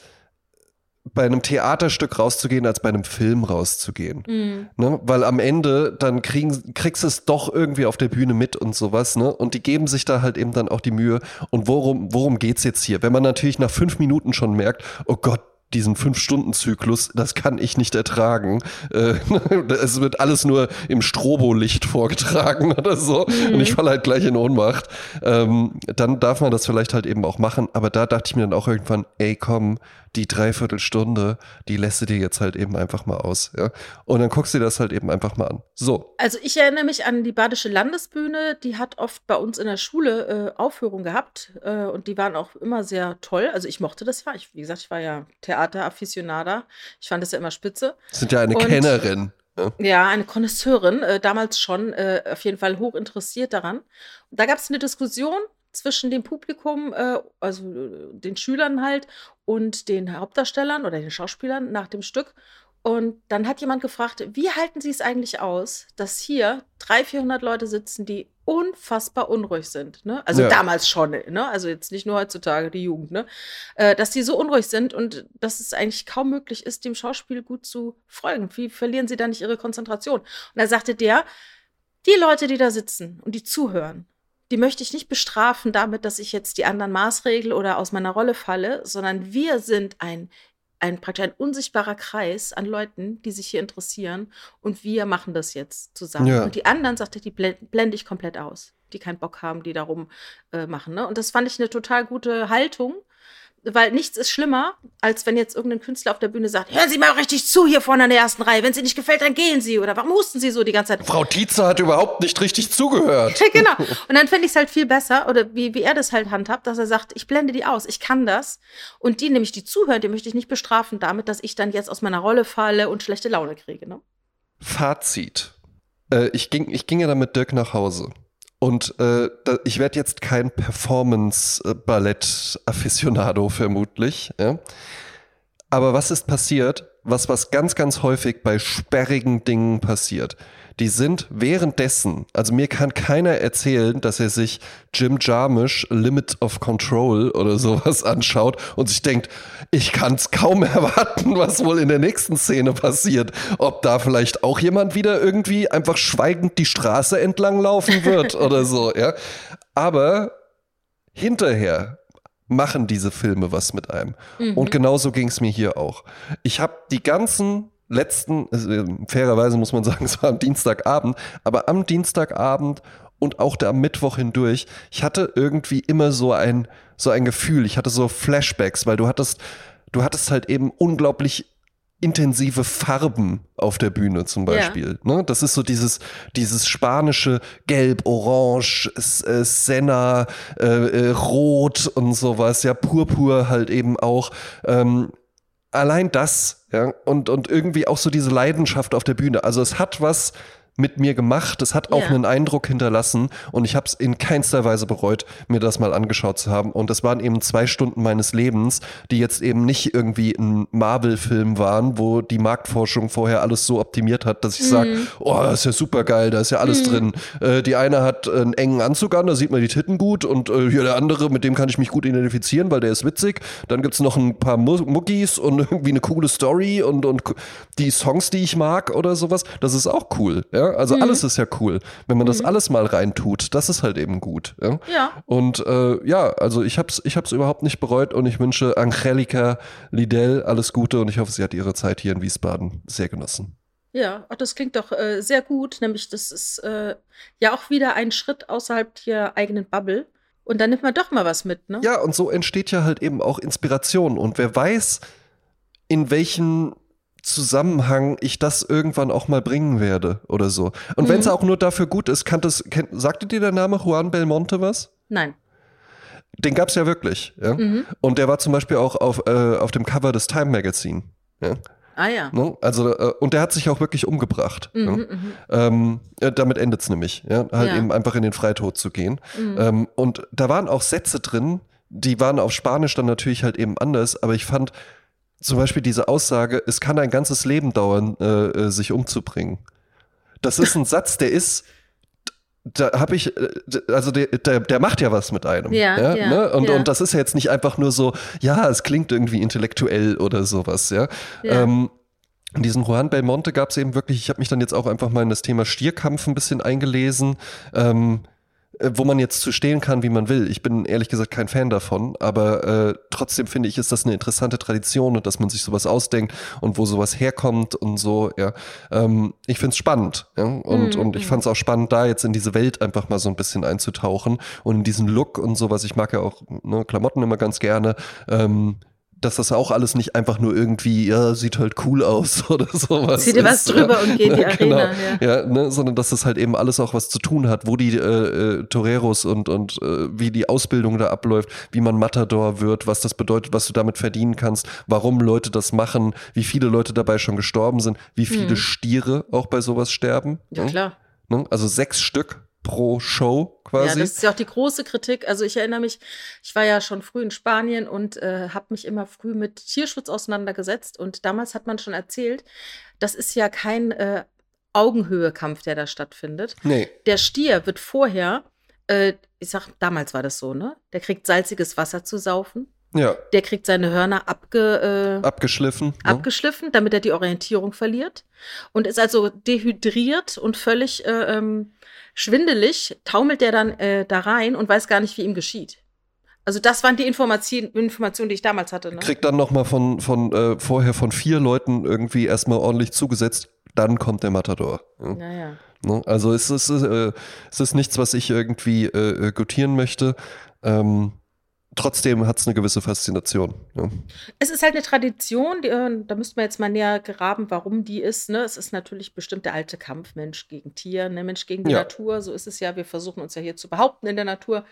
bei einem Theaterstück rauszugehen, als bei einem Film rauszugehen. Mhm. Ne? Weil am Ende dann kriegen, kriegst du es doch irgendwie auf der Bühne mit und sowas, ne? Und die geben sich da halt eben dann auch die Mühe. Und worum, worum geht's jetzt hier? Wenn man natürlich nach fünf Minuten schon merkt, oh Gott, diesen Fünf-Stunden-Zyklus, das kann ich nicht ertragen. Äh, es wird alles nur im Strobolicht vorgetragen oder so. Und ich falle halt gleich in Ohnmacht. Ähm, dann darf man das vielleicht halt eben auch machen. Aber da dachte ich mir dann auch irgendwann, ey, komm, die Dreiviertelstunde, die lässt du dir jetzt halt eben einfach mal aus. Ja? Und dann guckst du dir das halt eben einfach mal an. So. Also ich erinnere mich an die Badische Landesbühne, die hat oft bei uns in der Schule äh, Aufführungen gehabt äh, und die waren auch immer sehr toll. Also ich mochte das ja. Ich, wie gesagt, ich war ja Theaterafficionada. Ich fand das ja immer spitze. Sind ja eine Und- Kennerin. Ja. Eine Connoisseurin, äh, damals schon äh, auf jeden Fall hoch interessiert daran. Da gab es eine Diskussion zwischen dem Publikum, äh, also äh, den Schülern halt, und den Hauptdarstellern oder den Schauspielern nach dem Stück. Und dann hat jemand gefragt, wie halten Sie es eigentlich aus, dass hier 300, 400 Leute sitzen, die unfassbar unruhig sind. Ne? Also Ja. damals schon, ne? also jetzt nicht nur heutzutage, die Jugend, ne? äh, dass die so unruhig sind und dass es eigentlich kaum möglich ist, dem Schauspiel gut zu folgen. Wie verlieren sie da nicht ihre Konzentration? Und da sagte der, die Leute, die da sitzen und die zuhören, die möchte ich nicht bestrafen damit, dass ich jetzt die anderen maßregel oder aus meiner Rolle falle, sondern wir sind ein ein praktisch ein unsichtbarer Kreis an Leuten, die sich hier interessieren und wir machen das jetzt zusammen. Ja. Und die anderen, sagte ich, die blend- blende ich komplett aus, die keinen Bock haben, die darum äh, machen. Ne? Und das fand ich eine total gute Haltung, weil nichts ist schlimmer, als wenn jetzt irgendein Künstler auf der Bühne sagt, hören Sie mal richtig zu hier vorne in der ersten Reihe, wenn es Ihnen nicht gefällt, dann gehen Sie oder warum husten Sie so die ganze Zeit? Frau Tietze hat überhaupt nicht richtig zugehört. Genau. Und dann fände ich es halt viel besser, oder wie, wie er das halt handhabt, dass er sagt, ich blende die aus, ich kann das. Und die, nämlich die zuhören, die möchte ich nicht bestrafen damit, dass ich dann jetzt aus meiner Rolle falle und schlechte Laune kriege. Ne? Fazit. Äh, ich, ging, ich ging ja dann mit Dirk nach Hause. Und äh, ich werde jetzt kein Performance-Ballett-Afficionado vermutlich. Ja? Aber was ist passiert? Was, was ganz, ganz häufig bei sperrigen Dingen passiert. Die sind währenddessen, also mir kann keiner erzählen, dass er sich Jim Jarmusch Limit of Control oder sowas anschaut und sich denkt, ich kann es kaum erwarten, was wohl in der nächsten Szene passiert. Ob da vielleicht auch jemand wieder irgendwie einfach schweigend die Straße entlang laufen wird oder so, ja. Aber hinterher machen diese Filme was mit einem. Und genauso ging es mir hier auch. Ich habe die ganzen letzten, äh, fairerweise muss man sagen, es war am Dienstagabend, aber am Dienstagabend und auch da am Mittwoch hindurch, ich hatte irgendwie immer so ein, so ein Gefühl, ich hatte so Flashbacks, weil du hattest, du hattest halt eben unglaublich intensive Farben auf der Bühne zum Ja. Beispiel. Ne? Das ist so dieses, dieses spanische Gelb, Orange, äh, Senna, äh, äh, Rot und sowas, ja, Purpur halt eben auch. Ähm, allein das, ja, und, und irgendwie auch so diese Leidenschaft auf der Bühne. Also es hat was mit mir gemacht, es hat auch Ja. einen Eindruck hinterlassen und ich habe es in keinster Weise bereut, mir das mal angeschaut zu haben. Und das waren eben zwei Stunden meines Lebens, die jetzt eben nicht irgendwie ein Marvel-Film waren, wo die Marktforschung vorher alles so optimiert hat, dass ich sage, oh, das ist ja super geil, da ist ja alles drin. Äh, die eine hat einen engen Anzug an, da sieht man die Titten gut und äh, hier der andere, mit dem kann ich mich gut identifizieren, weil der ist witzig. Dann gibt's noch ein paar Mu Muckis und irgendwie eine coole Story und, und die Songs, die ich mag oder sowas. Das ist auch cool. Ja? Also alles ist ja cool. Wenn man das alles mal reintut, das ist halt eben gut. Ja. Ja. Und äh, ja, also ich hab's, ich hab's überhaupt nicht bereut und ich wünsche Angelica Lidell alles Gute und ich hoffe, sie hat ihre Zeit hier in Wiesbaden sehr genossen. Ja, ach, das klingt doch äh, sehr gut. Nämlich, das ist äh, ja auch wieder ein Schritt außerhalb der eigenen Bubble. Und dann nimmt man doch mal was mit, ne? Ja, und so entsteht ja halt eben auch Inspiration. Und wer weiß, in welchen Zusammenhang ich das irgendwann auch mal bringen werde oder so. Und wenn es Mhm. auch nur dafür gut ist, kann das, kennt, sagte dir der Name Juan Belmonte was? Nein. Den gab es ja wirklich. Ja? Mhm. Und der war zum Beispiel auch auf, äh, auf dem Cover des Time Magazine. Ja? Ah ja. Ne? Also, äh, und der hat sich auch wirklich umgebracht. Mhm, ja? mhm. Ähm, äh, damit endet es nämlich, ja? halt Ja. eben einfach in den Freitod zu gehen. Mhm. Ähm, und da waren auch Sätze drin, die waren auf Spanisch dann natürlich halt eben anders, aber ich fand zum Beispiel diese Aussage, es kann ein ganzes Leben dauern, äh, äh, sich umzubringen. Das ist ein Satz, der ist, da habe ich, äh, also der, der, der macht ja was mit einem. Ja, ja, ne? und, ja. und das ist ja jetzt nicht einfach nur so, ja, es klingt irgendwie intellektuell oder sowas, ja. Ja. Ähm, diesen Juan Belmonte gab es eben wirklich, ich habe mich dann jetzt auch einfach mal in das Thema Stierkampf ein bisschen eingelesen, ähm, äh, wo man jetzt zu stehen kann, wie man will. Ich bin ehrlich gesagt kein Fan davon, aber äh, trotzdem finde ich, ist das eine interessante Tradition und dass man sich sowas ausdenkt und wo sowas herkommt und so, ja. Ähm, ich finde es spannend, ja. Und, Mhm, und ich mhm. fand es auch spannend, da jetzt in diese Welt einfach mal so ein bisschen einzutauchen und in diesen Look und sowas. Ich mag ja auch ne, Klamotten immer ganz gerne. Ähm, dass das auch alles nicht einfach nur irgendwie, ja, sieht halt cool aus oder sowas. Zieh dir was drüber und geh in die Genau. Arena. Ja. Ja, ne, sondern dass das halt eben alles auch was zu tun hat, wo die äh, äh, Toreros und, und äh, wie die Ausbildung da abläuft, wie man Matador wird, was das bedeutet, was du damit verdienen kannst, warum Leute das machen, wie viele Leute dabei schon gestorben sind, wie viele Mhm. Stiere auch bei sowas sterben. ja, ne? klar. Ne? Also sechs Stück pro Show quasi. Ja, das ist ja auch die große Kritik. Also ich erinnere mich, ich war ja schon früh in Spanien und äh, habe mich immer früh mit Tierschutz auseinandergesetzt. Und damals hat man schon erzählt, das ist ja kein äh, Augenhöhe-Kampf, der da stattfindet. nee, Der Stier wird vorher, äh, ich sag, damals war das so, ne? Der kriegt salziges Wasser zu saufen. ja, Der kriegt seine Hörner abge, äh, abgeschliffen. ne? abgeschliffen, damit er die Orientierung verliert. Und ist also dehydriert und völlig äh, ähm, schwindelig, taumelt der dann äh, da rein und weiß gar nicht, wie ihm geschieht. Also das waren die Informationen, Informationen die ich damals hatte. Ne? Kriegt dann nochmal von, von äh, vorher von vier Leuten irgendwie erstmal ordentlich zugesetzt, dann kommt der Matador. Ja. Naja. Ne? Also es ist, äh, es ist nichts, was ich irgendwie äh, gutieren möchte. Ähm, trotzdem hat es eine gewisse Faszination. Ja. Es ist halt eine Tradition, die, äh, da müsste man jetzt mal näher graben, warum die ist. Ne? Es ist natürlich bestimmt der alte Kampf, Mensch gegen Tier, ne? Mensch gegen die Ja. Natur. So ist es ja. Wir versuchen uns ja hier zu behaupten in der Natur.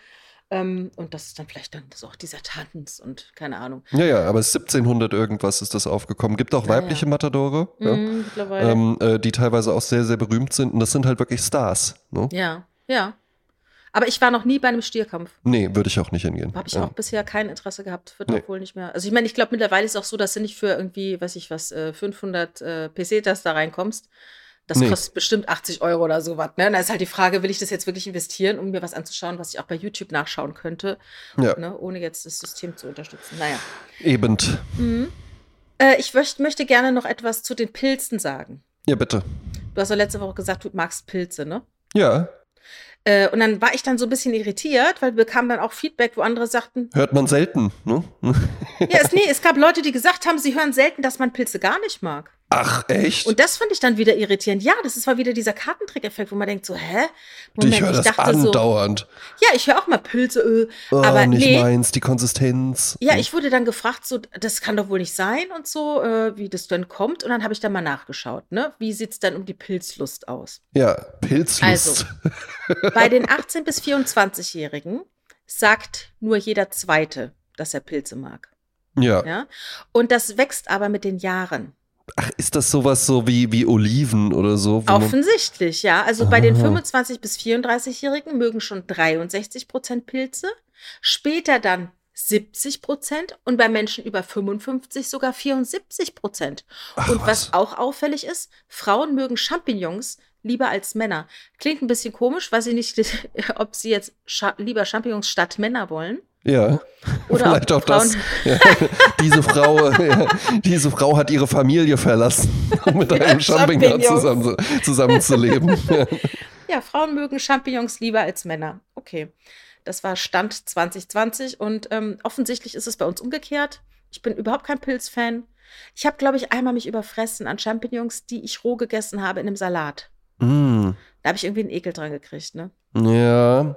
Ähm, und das ist dann vielleicht dann so auch dieser Tanz und keine Ahnung. ja, ja, aber 1700 irgendwas ist das aufgekommen. Gibt auch Ja, weibliche ja. Matadore, ja, Mm, mittlerweile. ähm, äh, die teilweise auch sehr, sehr berühmt sind. Und das sind halt wirklich Stars. Ne? Ja, ja. Aber ich war noch nie bei einem Stierkampf. Nee, würde ich auch nicht hingehen. Habe ich ja. auch bisher kein Interesse gehabt. Wird Nee. auch wohl nicht mehr. Also ich meine, ich glaube mittlerweile ist auch so, dass du nicht für irgendwie, weiß ich was, äh, 500 äh, Pesetas da reinkommst. Das Nee. kostet bestimmt 80 Euro oder sowas. Ne? Da ist halt die Frage, will ich das jetzt wirklich investieren, um mir was anzuschauen, was ich auch bei YouTube nachschauen könnte, Ja, ne? ohne jetzt das System zu unterstützen. Naja. eben. Mhm. Äh, ich möcht, möchte gerne noch etwas zu den Pilzen sagen. Ja, bitte. Du hast ja letzte Woche gesagt, du magst Pilze, ne? Ja, Äh, und dann war ich dann so ein bisschen irritiert, weil wir bekamen dann auch Feedback, wo andere sagten, hört man selten. Ne? ja, es, nee, es gab Leute, die gesagt haben, sie hören selten, dass man Pilze gar nicht mag. Ach, echt? Und das fand ich dann wieder irritierend. Ja, das ist mal wieder dieser Kartentrick-Effekt, wo man denkt so, hä? ich höre das andauernd. ja, ich höre auch mal Pilze, äh, Oh, aber nicht nee. meins, die Konsistenz. Ja, ich wurde dann gefragt, so, das kann doch wohl nicht sein und so, äh, wie das denn kommt. Und dann habe ich dann mal nachgeschaut, ne? Wie sieht's dann um die Pilzlust aus? Ja, Pilzlust. Also. Bei den 18- bis 24-Jährigen sagt nur jeder Zweite, dass er Pilze mag. ja. Ja? Und das wächst aber mit den Jahren. Ach, ist das sowas so wie, wie Oliven oder so? Offensichtlich, ja. Also bei den Ah. 25- bis 34-Jährigen mögen schon 63 Prozent Pilze, später dann 70 Prozent und bei Menschen über 55 sogar 74 Prozent. Und was auch auffällig ist, Frauen mögen Champignons lieber als Männer. Klingt ein bisschen komisch, weiß ich nicht, ob sie jetzt scha lieber Champignons statt Männer wollen. Ja, Oder vielleicht ob auch das. Ja. diese, Frau, ja, diese Frau hat ihre Familie verlassen, um mit einem Champignon zusammen, zusammenzuleben. Ja. Ja, Frauen mögen Champignons lieber als Männer. Okay. Das war Stand 2020 und ähm, offensichtlich ist es bei uns umgekehrt. Ich bin überhaupt kein Pilzfan. Ich habe, glaube ich, einmal mich überfressen an Champignons, die ich roh gegessen habe in einem Salat. Mm. Da habe ich irgendwie einen Ekel dran gekriegt, ne? Ja.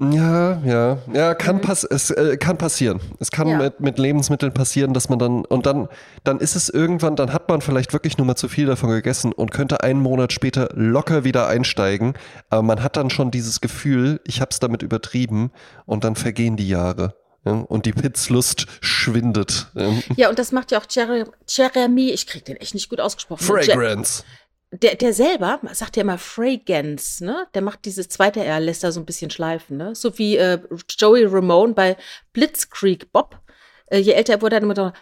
Ja, ja, ja, kann, Mhm. pass es, äh, kann passieren. Es kann Ja. mit, mit Lebensmitteln passieren, dass man dann, und dann, dann ist es irgendwann, dann hat man vielleicht wirklich nur mal zu viel davon gegessen und könnte einen Monat später locker wieder einsteigen. Aber man hat dann schon dieses Gefühl, ich habe es damit übertrieben und dann vergehen die Jahre. Ja, und die Pitzlust schwindet. Ja. Und das macht ja auch Jeremy, ich krieg den echt nicht gut ausgesprochen. ne? Fragrance. Der, der selber sagt ja immer Fragrance, ne? Der macht dieses zweite R, lässt da so ein bisschen schleifen, ne? So wie äh, Joey Ramone bei Blitzkrieg Bob. Äh, je älter er wurde, hat er immer noch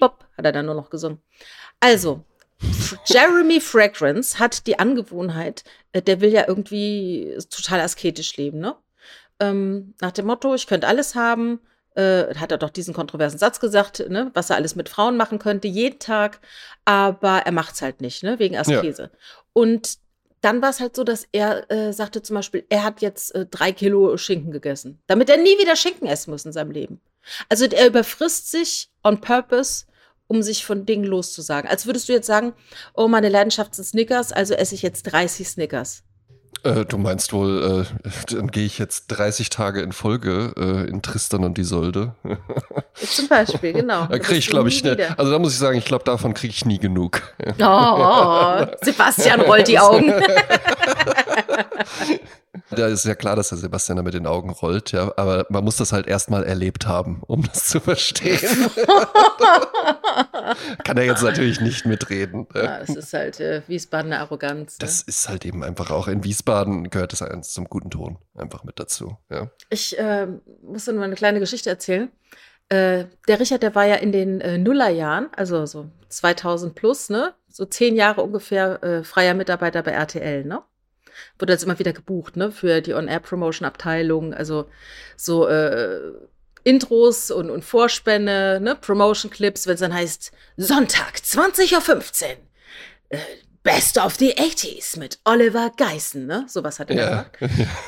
Bob, hat er dann nur noch gesungen. Also, Jeremy Fragrance hat die Angewohnheit, äh, der will ja irgendwie total asketisch leben, ne? Ähm, nach dem Motto, ich könnte alles haben, äh, hat er doch diesen kontroversen Satz gesagt, ne, was er alles mit Frauen machen könnte, jeden Tag, aber er macht's halt nicht, ne, wegen Askese. Und dann war es halt so, dass er äh, sagte zum Beispiel, er hat jetzt äh, drei Kilo Schinken gegessen, damit er nie wieder Schinken essen muss in seinem Leben. Also er überfrisst sich on purpose, um sich von Dingen loszusagen. Als würdest du jetzt sagen, oh, meine Leidenschaft sind Snickers, also esse ich jetzt 30 Snickers. Äh, du meinst wohl, äh, dann gehe ich jetzt 30 Tage in Folge äh, in Tristan und Isolde. Zum Beispiel, genau. Da kriege ich, glaube ich, ne. ne, also da muss ich sagen, ich glaube, davon kriege ich nie genug. Oh, Sebastian rollt die Augen. Da ist ja klar, dass der Sebastian da mit den Augen rollt, ja, aber man muss das halt erstmal erlebt haben, um das zu verstehen. Kann er jetzt natürlich nicht mitreden. ne? Ja, das ist halt äh, Wiesbadener Arroganz. Ne? Das ist halt eben einfach auch in Wiesbaden gehört das eins zum guten Ton einfach mit dazu. Ja. Ich äh, muss nur eine kleine Geschichte erzählen. Äh, der Richard, der war ja in den äh, Nullerjahren, also so 2000 plus, ne? So zehn Jahre ungefähr äh, freier Mitarbeiter bei RTL, ne? Wurde jetzt immer wieder gebucht, ne? Für die On-Air-Promotion-Abteilung, also so äh, Intros und, und Vorspänne, ne? Promotion-Clips, wenn es dann heißt Sonntag, 20.15 Uhr. Äh, Best of the 80s mit Oliver Geissen, ne? Sowas hat er Ja. gesagt.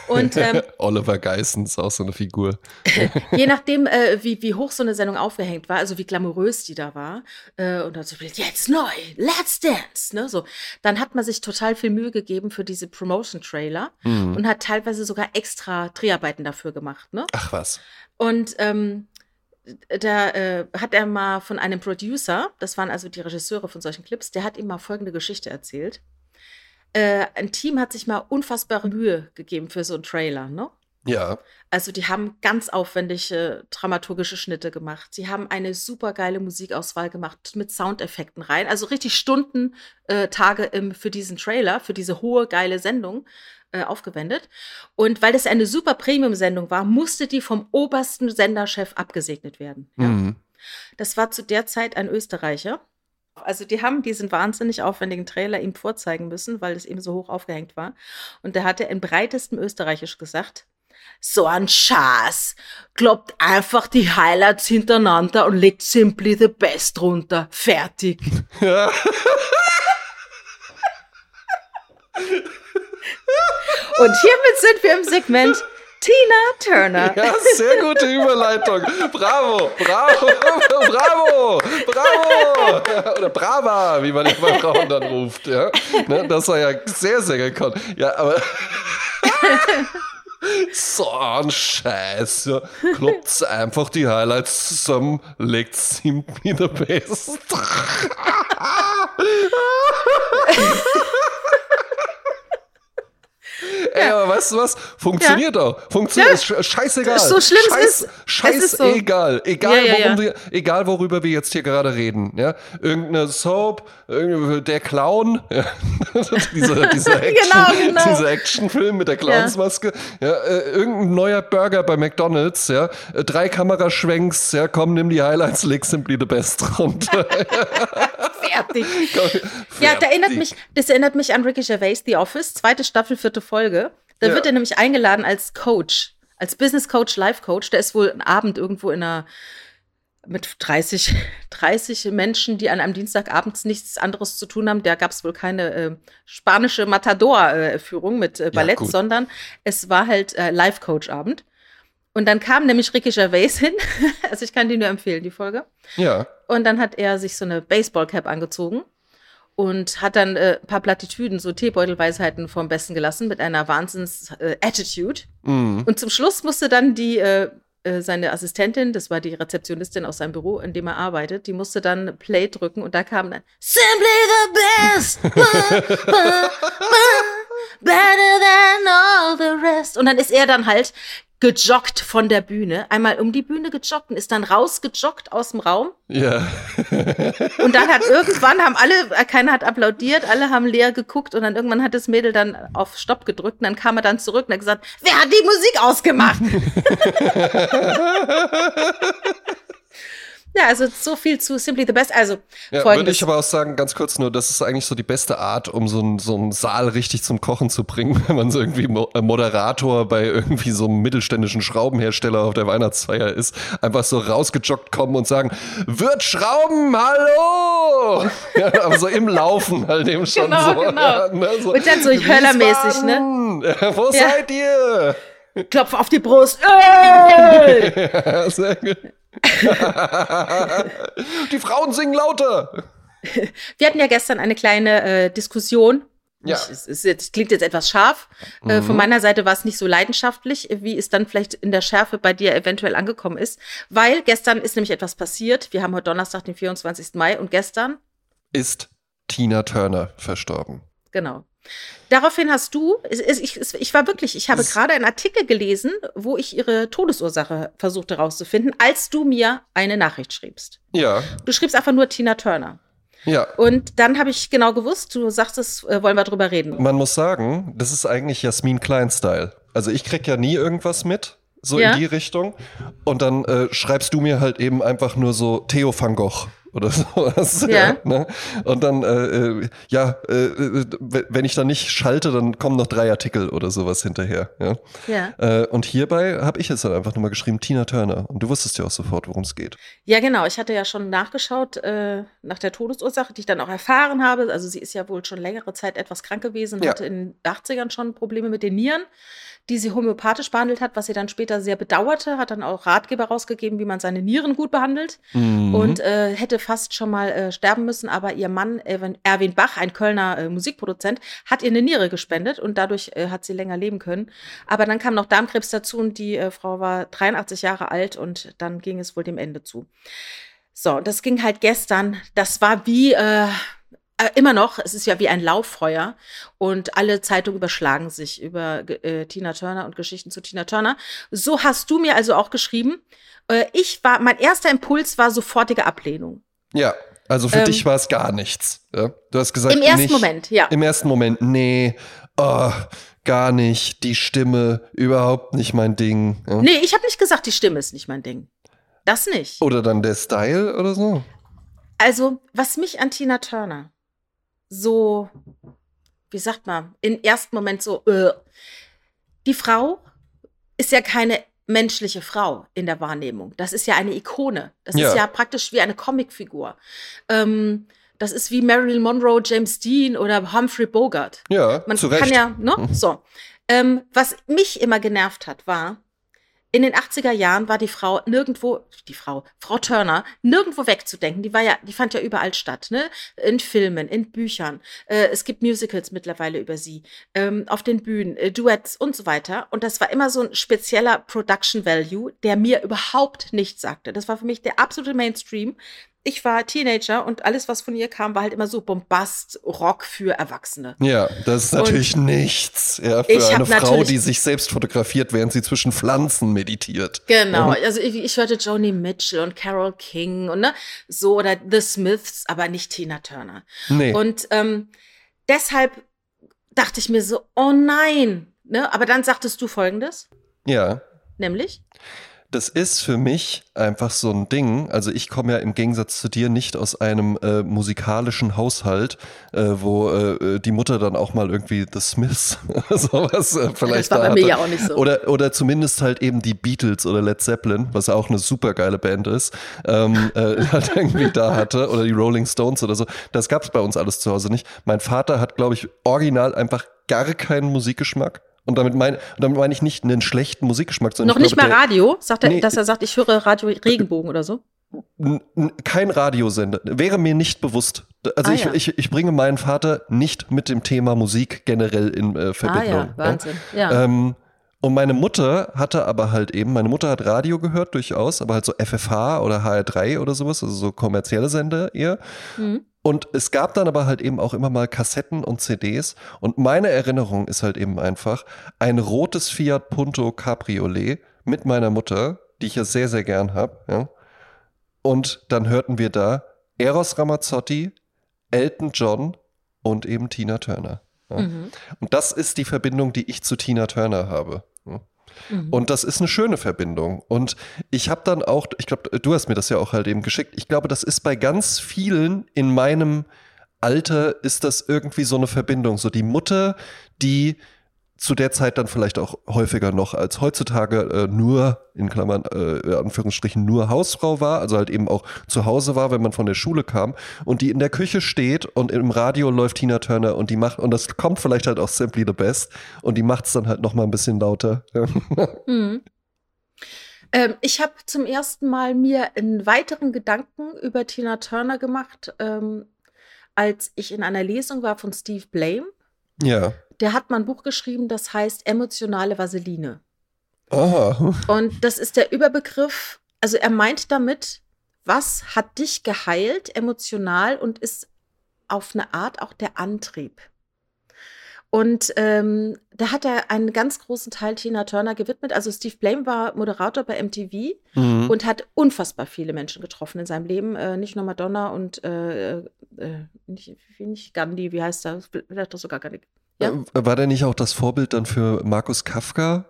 Und ähm, Oliver Geissen ist auch so eine Figur. Je nachdem, äh, wie, wie hoch so eine Sendung aufgehängt war, also wie glamourös die da war, äh, und dann so, jetzt neu, let's dance, ne, so. Dann hat man sich total viel Mühe gegeben für diese Promotion-Trailer Mhm. und hat teilweise sogar extra Dreharbeiten dafür gemacht, ne. Ach was. Und ähm, da äh, hat er mal von einem Producer, das waren also die Regisseure von solchen Clips, der hat ihm mal folgende Geschichte erzählt. Äh, ein Team hat sich mal unfassbare Mühe gegeben für so einen Trailer, ne? Ja. Also die haben ganz aufwendige dramaturgische Schnitte gemacht. Sie haben eine super geile Musikauswahl gemacht mit Soundeffekten rein. Also richtig Stunden, äh, Tage im, für diesen Trailer, für diese hohe geile Sendung äh, aufgewendet. Und weil das eine super Premium-Sendung war, musste die vom obersten Senderchef abgesegnet werden. Ja. Mhm. Das war zu der Zeit ein Österreicher. Also die haben diesen wahnsinnig aufwendigen Trailer ihm vorzeigen müssen, weil es eben so hoch aufgehängt war. Und da hat er in breitestem Österreichisch gesagt, so ein Schatz, kloppt einfach die Highlights hintereinander und legt simply the best runter. Fertig. Und hiermit sind wir im Segment Tina Turner. Ja, sehr gute Überleitung. Bravo, bravo, bravo, bravo. Oder brava, wie man die bei Frauen dann ruft. Ja? Ne, das war ja sehr, sehr gekonnt. Ja, aber. So ein Scheiß. Ja. Kloppt einfach die Highlights zusammen, legt sie wieder best. Ey, aber weißt du was? Funktioniert auch. Funktioniert. Ist sch- scheißegal. So schlimm Scheiß, ist, ist so. Scheißegal. Egal, Ja, ja, worum ja. Wir, egal, worüber wir jetzt hier gerade reden. Ja? Irgendeine Soap, der Clown, ja? dieser, dieser, Action, Genau, genau. dieser Actionfilm mit der Clownsmaske, ja. äh, irgendein neuer Burger bei McDonalds, ja? äh, drei Kameraschwenks, ja, komm, nimm die Highlights, leg simply the best runter. Fertig. Ja, das erinnert mich, das erinnert mich an Ricky Gervais, The Office, zweite Staffel, vierte Folge. Da Ja. wird er nämlich eingeladen als Coach, als Business Coach, Life Coach. Der ist wohl einen Abend irgendwo in einer mit 30, 30 Menschen, die an einem Dienstagabends nichts anderes zu tun haben. Da gab es wohl keine äh, spanische Matador-Führung mit äh, Ballett, gut. sondern es war halt äh, Life-Coach-Abend. Und dann kam nämlich Ricky Gervais hin. Also ich kann die nur empfehlen, die Folge. Ja. Und dann hat er sich so eine Baseballcap angezogen und hat dann äh, ein paar Plattitüden, so Teebeutelweisheiten vom Besten gelassen mit einer Wahnsinns-Attitude. Mhm. Und zum Schluss musste dann die äh, äh, seine Assistentin, das war die Rezeptionistin aus seinem Büro, in dem er arbeitet, die musste dann Play drücken und da kam dann Simply the best, better than all the rest. Und dann ist er dann halt gejoggt von der Bühne, einmal um die Bühne gejoggt und ist dann rausgejoggt aus dem Raum. Ja. Und dann hat irgendwann haben alle, keiner hat applaudiert, alle haben leer geguckt und dann irgendwann hat das Mädel dann auf Stopp gedrückt und dann kam er dann zurück und hat gesagt, wer hat die Musik ausgemacht? ja, also so viel zu Simply the Best. Also Ja, würde ich aber auch sagen, ganz kurz nur, das ist eigentlich so die beste Art, um so einen so einen Saal richtig zum Kochen zu bringen, wenn man so irgendwie Mo äh, Moderator bei irgendwie so einem mittelständischen Schraubenhersteller auf der Weihnachtsfeier ist. Einfach so rausgejoggt kommen und sagen, wird Schrauben, hallo! Ja, aber so im Laufen halt eben schon Genau, so. genau. Ja, ne, so. Und dann so höllermäßig, ne? Wo Ja. seid ihr? Klopf auf die Brust. Sehr gut. die Frauen singen lauter. Wir hatten ja gestern eine kleine äh, Diskussion. Ja. Ich, es, jetzt, klingt jetzt etwas scharf. Äh, von meiner Seite war es nicht so leidenschaftlich, wie es dann vielleicht in der Schärfe bei dir eventuell angekommen ist. Weil gestern ist nämlich etwas passiert. Wir haben heute Donnerstag, den 24. Mai und gestern, Ist Tina Turner verstorben. genau. Daraufhin hast du, ich, ich war wirklich, ich habe gerade einen Artikel gelesen, wo ich ihre Todesursache versuchte herauszufinden, als du mir eine Nachricht schriebst. Ja, Du schriebst einfach nur Tina Turner. ja. Und dann habe ich genau gewusst, du sagst es, äh, wollen wir drüber reden. Man muss sagen, das ist eigentlich Jasmin Klein-Style. Also ich krieg ja nie irgendwas mit, so Ja. in die Richtung. Und dann äh, schreibst du mir halt eben einfach nur so Theo van Gogh oder sowas. Ja. ne? Und dann, äh, äh, ja, äh, äh, wenn ich dann nicht schalte, dann kommen noch drei Artikel oder sowas hinterher. Ja? Ja. Äh, und hierbei habe ich jetzt dann einfach nur mal geschrieben, Tina Turner. Und du wusstest ja auch sofort, worum es geht. Ja, genau. Ich hatte ja schon nachgeschaut äh, nach der Todesursache, die ich dann auch erfahren habe. Also sie ist ja wohl schon längere Zeit etwas krank gewesen, Ja. hatte in den 80ern schon Probleme mit den Nieren, die sie homöopathisch behandelt hat, was sie dann später sehr bedauerte, hat dann auch Ratgeber rausgegeben, wie man seine Nieren gut behandelt Mhm. und äh, hätte fast schon mal äh, sterben müssen, aber ihr Mann Erwin, Bach, ein Kölner äh, Musikproduzent, hat ihr eine Niere gespendet und dadurch äh, hat sie länger leben können. Aber dann kam noch Darmkrebs dazu und die äh, Frau war 83 Jahre alt und dann ging es wohl dem Ende zu. So, das ging halt gestern. Das war wie äh, immer noch, es ist ja wie ein Lauffeuer und alle Zeitungen überschlagen sich über äh, Tina Turner und Geschichten zu Tina Turner. So hast du mir also auch geschrieben. Äh, ich war, mein erster Impuls war sofortige Ablehnung. ja, also für Ähm, dich war es gar nichts. Ja? Du hast gesagt, Im ersten nicht, Moment, ja. Im ersten Moment, nee, oh, gar nicht. Die Stimme, überhaupt nicht mein Ding. Ja? Nee, ich habe nicht gesagt, die Stimme ist nicht mein Ding. Das nicht. Oder dann der Style oder so. Also, was mich an Tina Turner so, wie sagt man, im ersten Moment so, äh, die Frau ist ja keine menschliche Frau in der Wahrnehmung. Das ist ja eine Ikone. Das Ja. ist ja praktisch wie eine Comicfigur. Ähm, das ist wie Marilyn Monroe, James Dean oder Humphrey Bogart. Ja, Man zu Recht. kann ja, ne? So. Ähm, was mich immer genervt hat, war, in den 80er Jahren war die Frau nirgendwo, die Frau, Frau Turner, nirgendwo wegzudenken. Die war ja, die fand ja überall statt, ne? In Filmen, in Büchern. Äh, es gibt Musicals mittlerweile über sie, ähm, auf den Bühnen, äh, Duets und so weiter. Und das war immer so ein spezieller Production Value, der mir überhaupt nichts sagte. Das war für mich der absolute Mainstream. Ich war Teenager und alles, was von ihr kam, war halt immer so Bombast, Rock für Erwachsene. Ja, das ist natürlich nichts ja, für eine Frau, die sich selbst fotografiert, während sie zwischen Pflanzen meditiert. Genau, Mhm. also ich, ich hörte Joni Mitchell und Carol King und ne, so oder The Smiths, aber nicht Tina Turner. Nee. Und ähm, deshalb dachte ich mir so, oh nein, ne? Aber dann sagtest du Folgendes, ja. nämlich, Das ist für mich einfach so ein Ding. Also ich komme ja im Gegensatz zu dir nicht aus einem äh, musikalischen Haushalt, äh, wo äh, die Mutter dann auch mal irgendwie The Smiths sowas äh, vielleicht das war da bei mir hatte. ja auch nicht so. Oder, oder zumindest halt eben die Beatles oder Led Zeppelin, was auch eine super geile Band ist, ähm, äh, halt irgendwie da hatte. Oder die Rolling Stones oder so. Das gab es bei uns alles zu Hause nicht. Mein Vater hat, glaube ich, original einfach gar keinen Musikgeschmack. Und damit meine damit mein ich nicht einen schlechten Musikgeschmack, sondern Noch nicht glaube, mal Radio? Sagt er, Nee. dass er sagt, ich höre Radio Regenbogen oder so? Kein Radiosender. Wäre mir nicht bewusst. Also Ah, ich, ja. ich, ich bringe meinen Vater nicht mit dem Thema Musik generell in äh, Ah Verbindung. ja, Wahnsinn. Ja. Ähm, und meine Mutter hatte aber halt eben, meine Mutter hat Radio gehört durchaus, aber halt so FFH oder HR3 oder sowas, also so kommerzielle Sender eher. Mhm. Und es gab dann aber halt eben auch immer mal Kassetten und CDs. Und meine Erinnerung ist halt eben einfach ein rotes Fiat Punto Cabriolet mit meiner Mutter, die ich ja sehr, sehr gern habe. Ja. Und dann hörten wir da Eros Ramazzotti, Elton John und eben Tina Turner. Ja. Mhm. Und das ist die Verbindung, die ich zu Tina Turner habe. Mhm. Und das ist eine schöne Verbindung. Und ich habe dann auch, ich glaube, du hast mir das ja auch halt eben geschickt. Ich glaube, das ist bei ganz vielen in meinem Alter ist das irgendwie so eine Verbindung. So die Mutter, die zu der Zeit dann vielleicht auch häufiger noch als heutzutage äh, nur, in Klammern, äh, in Anführungsstrichen, nur Hausfrau war, also halt eben auch zu Hause war, wenn man von der Schule kam und die in der Küche steht und im Radio läuft Tina Turner und die macht, und das kommt vielleicht halt auch Simply the Best und die macht es dann halt noch mal ein bisschen lauter. Mhm. Ähm, ich habe zum ersten Mal mir einen weiteren Gedanken über Tina Turner gemacht, ähm, als ich in einer Lesung war von Steve Blame. ja. Der hat mal ein Buch geschrieben, das heißt Emotionale Vaseline. Aha. Und das ist der Überbegriff, also er meint damit, was hat dich geheilt emotional und ist auf eine Art auch der Antrieb. Und ähm, da hat er einen ganz großen Teil Tina Turner gewidmet. Also Steve Blame war Moderator bei MTV Mhm. und hat unfassbar viele Menschen getroffen in seinem Leben. Äh, nicht nur Madonna und äh, äh, nicht, nicht Gandhi, wie heißt er? Vielleicht doch sogar Gandhi. Ja. Äh, War der nicht auch das Vorbild dann für Markus Kafka?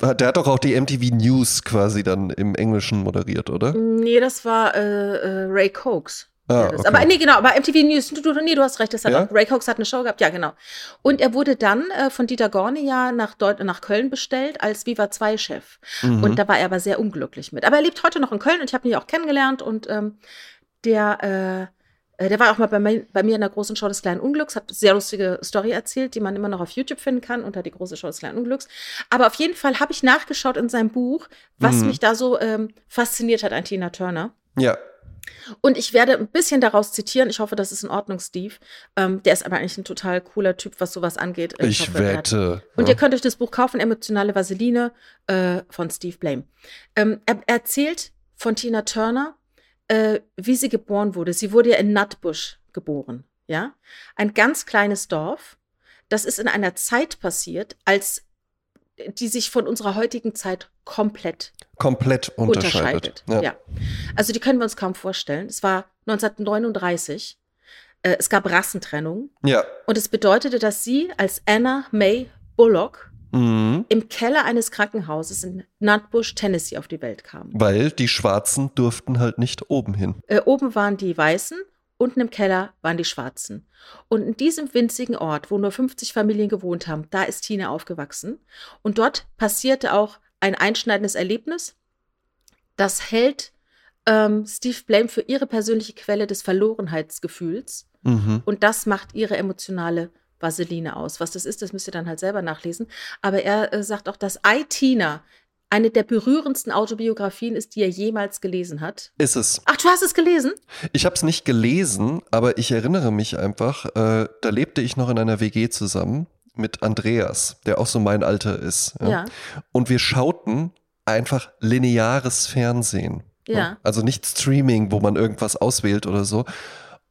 Äh, Der hat doch auch die MTV News quasi dann im Englischen moderiert, oder? Nee, das war äh, äh, Ray Cokes. Ah, okay. Aber nee, genau, aber MTV News, du, du, nee, du hast recht, das hat Ja? auch, Ray Cokes hat eine Show gehabt, ja, genau. Und er wurde dann äh, von Dieter Gorni ja nach, Deut nach Köln bestellt als Viva 2-Chef. Mhm. Und da war er aber sehr unglücklich mit. Aber er lebt heute noch in Köln und ich habe ihn ja auch kennengelernt und ähm, der, äh, der war auch mal bei, mir- bei mir in der großen Show des kleinen Unglücks, hat eine sehr lustige Story erzählt, die man immer noch auf YouTube finden kann unter die große Show des kleinen Unglücks. Aber auf jeden Fall habe ich nachgeschaut in seinem Buch, was Mhm. mich da so ähm, fasziniert hat an Tina Turner. ja. Und ich werde ein bisschen daraus zitieren. Ich hoffe, das ist in Ordnung, Steve. Ähm, der ist aber eigentlich ein total cooler Typ, was sowas angeht. Ich hoffe, er hat- wette. Und ja. ihr könnt euch das Buch kaufen, Emotionale Vaseline äh, von Steve Blame. Ähm, er erzählt von Tina Turner, äh, wie sie geboren wurde. Sie wurde ja in Nutbush geboren. Ja, ein ganz kleines Dorf. Das ist in einer Zeit passiert, als die sich von unserer heutigen Zeit komplett komplett unterscheidet. unterscheidet. Ja. Also die können wir uns kaum vorstellen. Es war 1939. Äh, es gab Rassentrennung. ja. Und es bedeutete, dass sie als Anna May Bullock Mhm. im Keller eines Krankenhauses in Nutbush, Tennessee, auf die Welt kam. Weil die Schwarzen durften halt nicht oben hin. Äh, oben waren die Weißen, unten im Keller waren die Schwarzen. Und in diesem winzigen Ort, wo nur 50 Familien gewohnt haben, da ist Tina aufgewachsen. Und dort passierte auch ein einschneidendes Erlebnis. Das hält ähm, Steve Blame für ihre persönliche Quelle des Verlorenheitsgefühls. Mhm. Und das macht ihre emotionale Vaseline aus. Was das ist, das müsst ihr dann halt selber nachlesen. Aber er äh, sagt auch, dass I, Tina eine der berührendsten Autobiografien ist, die er jemals gelesen hat. Ist es. Ach, du hast es gelesen? Ich habe es nicht gelesen, aber ich erinnere mich einfach, äh, da lebte ich noch in einer WG zusammen mit Andreas, der auch so mein Alter ist. Ja. Und wir schauten einfach lineares Fernsehen. Ja. Also nicht Streaming, wo man irgendwas auswählt oder so.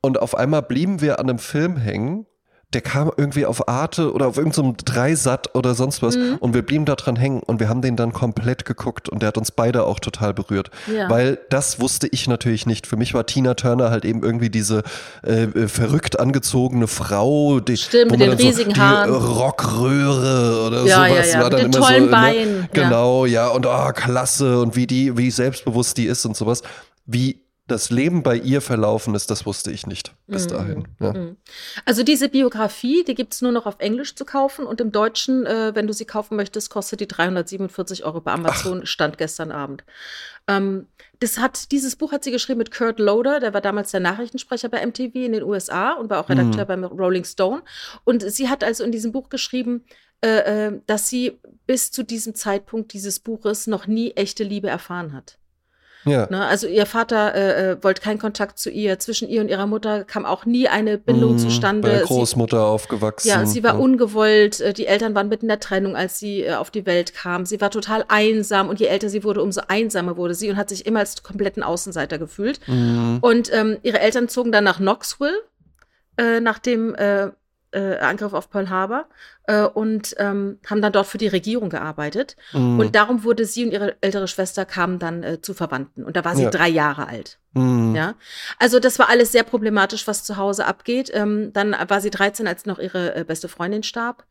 Und auf einmal blieben wir an einem Film hängen. Der kam irgendwie auf Arte oder auf irgendeinem Dreisat oder sonst was Mhm. und wir blieben da dran hängen und wir haben den dann komplett geguckt und der hat uns beide auch total berührt. Ja. Weil das wusste ich natürlich nicht. Für mich war Tina Turner halt eben irgendwie diese äh, äh, verrückt angezogene Frau, die, Stimmt, wo mit man den dann riesigen so Haaren. Rockröhre oder Ja, ja, sowas ja, war mit dann den immer tollen so. Beinen, ja. Ne? Genau, ja, und ah, klasse und wie die, wie selbstbewusst die ist und sowas. Wie das Leben bei ihr verlaufen ist, das wusste ich nicht bis Mhm. dahin. Ja. Mhm. Also diese Biografie, die gibt es nur noch auf Englisch zu kaufen und im Deutschen, äh, wenn du sie kaufen möchtest, kostet die 347 Euro bei Amazon, stand gestern Abend. Ähm, das hat, dieses Buch hat sie geschrieben mit Kurt Loder, der war damals der Nachrichtensprecher bei MTV in den USA und war auch Redakteur Mhm. beim Rolling Stone. Und sie hat also in diesem Buch geschrieben, äh, äh, dass sie bis zu diesem Zeitpunkt dieses Buches noch nie echte Liebe erfahren hat. Ja. Ne? Also ihr Vater äh, äh, wollte keinen Kontakt zu ihr. Zwischen ihr und ihrer Mutter kam auch nie eine Bindung Mhm, zustande. Bei der Sie- Großmutter aufgewachsen. ja, sie war ja. ungewollt. äh, Die Eltern waren mitten in der Trennung, als sie äh, auf die Welt kam. Sie war total einsam und je älter sie wurde, umso einsamer wurde sie und hat sich immer als kompletten Außenseiter gefühlt. Mhm. Und ähm, ihre Eltern zogen dann nach Knoxville äh, nach dem äh, äh, Angriff auf Pearl Harbor äh, und ähm, haben dann dort für die Regierung gearbeitet. Mhm. Und darum wurde sie und ihre ältere Schwester kamen dann äh, zu Verwandten. Und da war sie Ja. drei Jahre alt. Mhm. Ja, also das war alles sehr problematisch, was zu Hause abgeht. Ähm, dann war sie 13, als noch ihre äh, beste Freundin starb.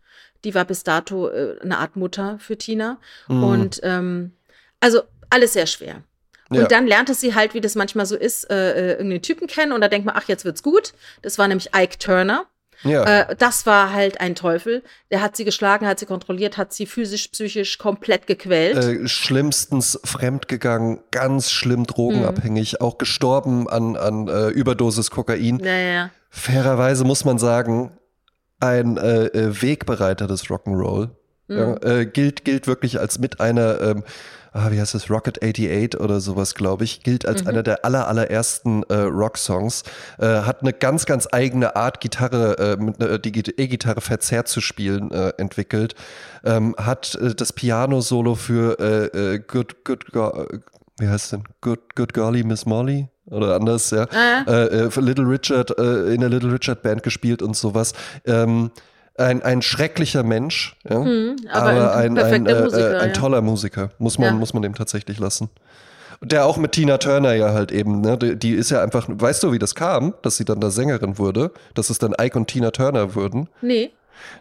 Die war bis dato äh, eine Art Mutter für Tina. Mhm. Und ähm, also alles sehr schwer. Und Ja. dann lernte sie halt, wie das manchmal so ist, äh, äh, irgendeinen Typen kennen und da denkt man, ach, jetzt wird's gut. Das war nämlich Ike Turner. Ja. Äh, das war halt ein Teufel. Der hat sie geschlagen, hat sie kontrolliert, hat sie physisch, psychisch komplett gequält. äh, schlimmstens fremdgegangen, ganz schlimm Mhm. drogenabhängig, auch gestorben an, an äh, Überdosis Kokain. naja. Fairerweise muss man sagen, ein äh, äh, Wegbereiter des Rock'n'Roll. Mhm. Ja, äh, gilt, gilt wirklich als mit einer, ähm, ah, wie heißt das, Rocket 88 oder sowas, glaube ich, gilt als Mhm. einer der aller, allerersten äh, Rocksongs. Äh, hat eine ganz, ganz eigene Art, Gitarre, äh, mit äh, die Git- E-Gitarre verzerrt zu spielen, äh, entwickelt. Ähm, hat äh, das Piano-Solo für äh, äh, Good, Good, Go- äh, wie heißt denn? Good, Good Golly Miss Molly? Oder anders, ja. Ah, Äh, für Little Richard, äh, in der Little Richard Band gespielt und sowas. Ähm, ein, ein schrecklicher Mensch, ja. Mhm, aber, aber ein ein, ein, äh, Musiker, äh, ein ja. toller Musiker, muss man, Ja. muss man dem tatsächlich lassen. Der auch mit Tina Turner ja halt eben, ne? Die, die ist ja einfach, weißt du, wie das kam, dass sie dann da Sängerin wurde, dass es dann Ike und Tina Turner würden? Nee,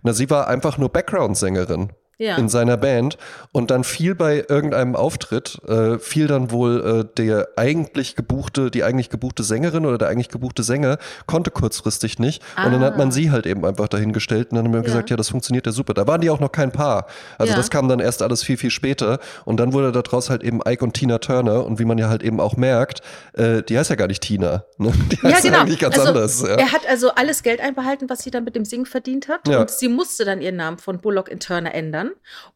Na, sie war einfach nur Background-Sängerin ja. in seiner Band und dann fiel bei irgendeinem Auftritt, äh, fiel dann wohl äh, der eigentlich gebuchte, die eigentlich gebuchte Sängerin oder der eigentlich gebuchte Sänger konnte kurzfristig nicht und dann hat man Ah. sie halt eben einfach dahingestellt und dann haben wir Ja. gesagt, ja, das funktioniert ja super. Da waren die auch noch kein Paar. Also Ja. das kam dann erst alles viel, viel später und dann wurde daraus halt eben Ike und Tina Turner und wie man ja halt eben auch merkt, äh, die heißt ja gar nicht Tina, ne? die Ja, heißt genau. eigentlich ganz also, anders. Ja. Er hat also alles Geld einbehalten, was sie dann mit dem Singen verdient hat. Ja. Und sie musste dann ihren Namen von Bullock in Turner ändern.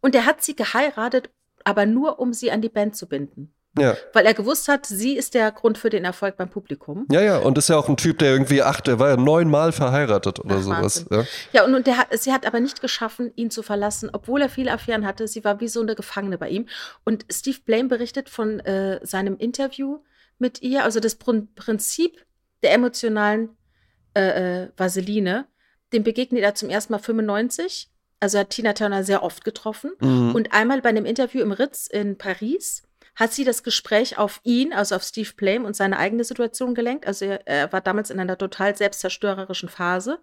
Und er hat sie geheiratet, aber nur, um sie an die Band zu binden. ja. Weil er gewusst hat, sie ist der Grund für den Erfolg beim Publikum. Ja, ja, und ist ja auch ein Typ, der irgendwie acht, der war ja neunmal verheiratet oder Ach, sowas. Wahnsinn. Ja. Ja, und, und der sie hat aber nicht geschaffen, ihn zu verlassen, obwohl er viele Affären hatte. Sie war wie so eine Gefangene bei ihm. Und Steve Blame berichtet von äh, seinem Interview mit ihr, also das Prin- Prinzip der emotionalen äh, äh, Vaseline, dem begegnet er zum ersten Mal 95. Also hat Tina Turner sehr oft getroffen. Mhm. Und einmal bei einem Interview im Ritz in Paris hat sie das Gespräch auf ihn, also auf Steve Blame und seine eigene Situation gelenkt. Also er, er war damals in einer total selbstzerstörerischen Phase.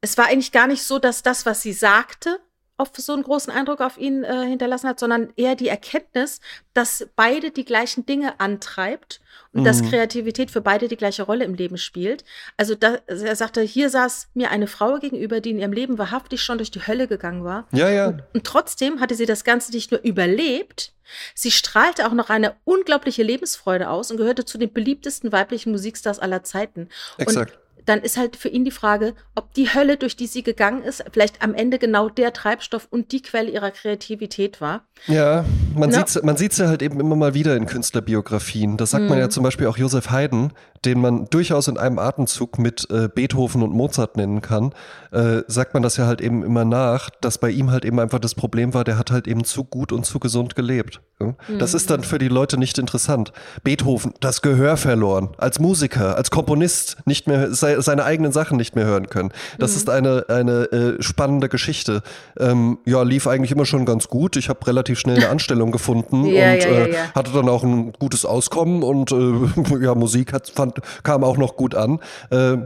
Es war eigentlich gar nicht so, dass das, was sie sagte, auf so einen großen Eindruck auf ihn äh, hinterlassen hat, sondern eher die Erkenntnis, dass beide die gleichen Dinge antreibt und dass Mhm. Kreativität für beide die gleiche Rolle im Leben spielt. Also da, er sagte, hier saß mir eine Frau gegenüber, die in ihrem Leben wahrhaftig schon durch die Hölle gegangen war. ja, ja. Und, und trotzdem hatte sie das Ganze nicht nur überlebt, sie strahlte auch noch eine unglaubliche Lebensfreude aus und gehörte zu den beliebtesten weiblichen Musikstars aller Zeiten. Exakt. Und dann ist halt für ihn die Frage, ob die Hölle, durch die sie gegangen ist, vielleicht am Ende genau der Treibstoff und die Quelle ihrer Kreativität war. Ja, man Ja. sieht's, man sieht's ja halt eben immer mal wieder in Künstlerbiografien. Das sagt man Mhm. ja zum Beispiel auch Josef Haydn, den man durchaus in einem Atemzug mit äh, Beethoven und Mozart nennen kann, äh, sagt man das ja halt eben immer nach, dass bei ihm halt eben einfach das Problem war, der hat halt eben zu gut und zu gesund gelebt. Ja? Das ist dann für die Leute nicht interessant. Beethoven, das Gehör verloren, als Musiker, als Komponist, nicht mehr se seine eigenen Sachen nicht mehr hören können. Das ist eine, eine äh, spannende Geschichte. Ähm, ja, lief eigentlich immer schon ganz gut. Ich habe relativ schnell eine Anstellung gefunden Ja, und ja, ja, äh, ja. hatte dann auch ein gutes Auskommen und äh, ja, Musik hat, fand, kam auch noch gut an. Äh,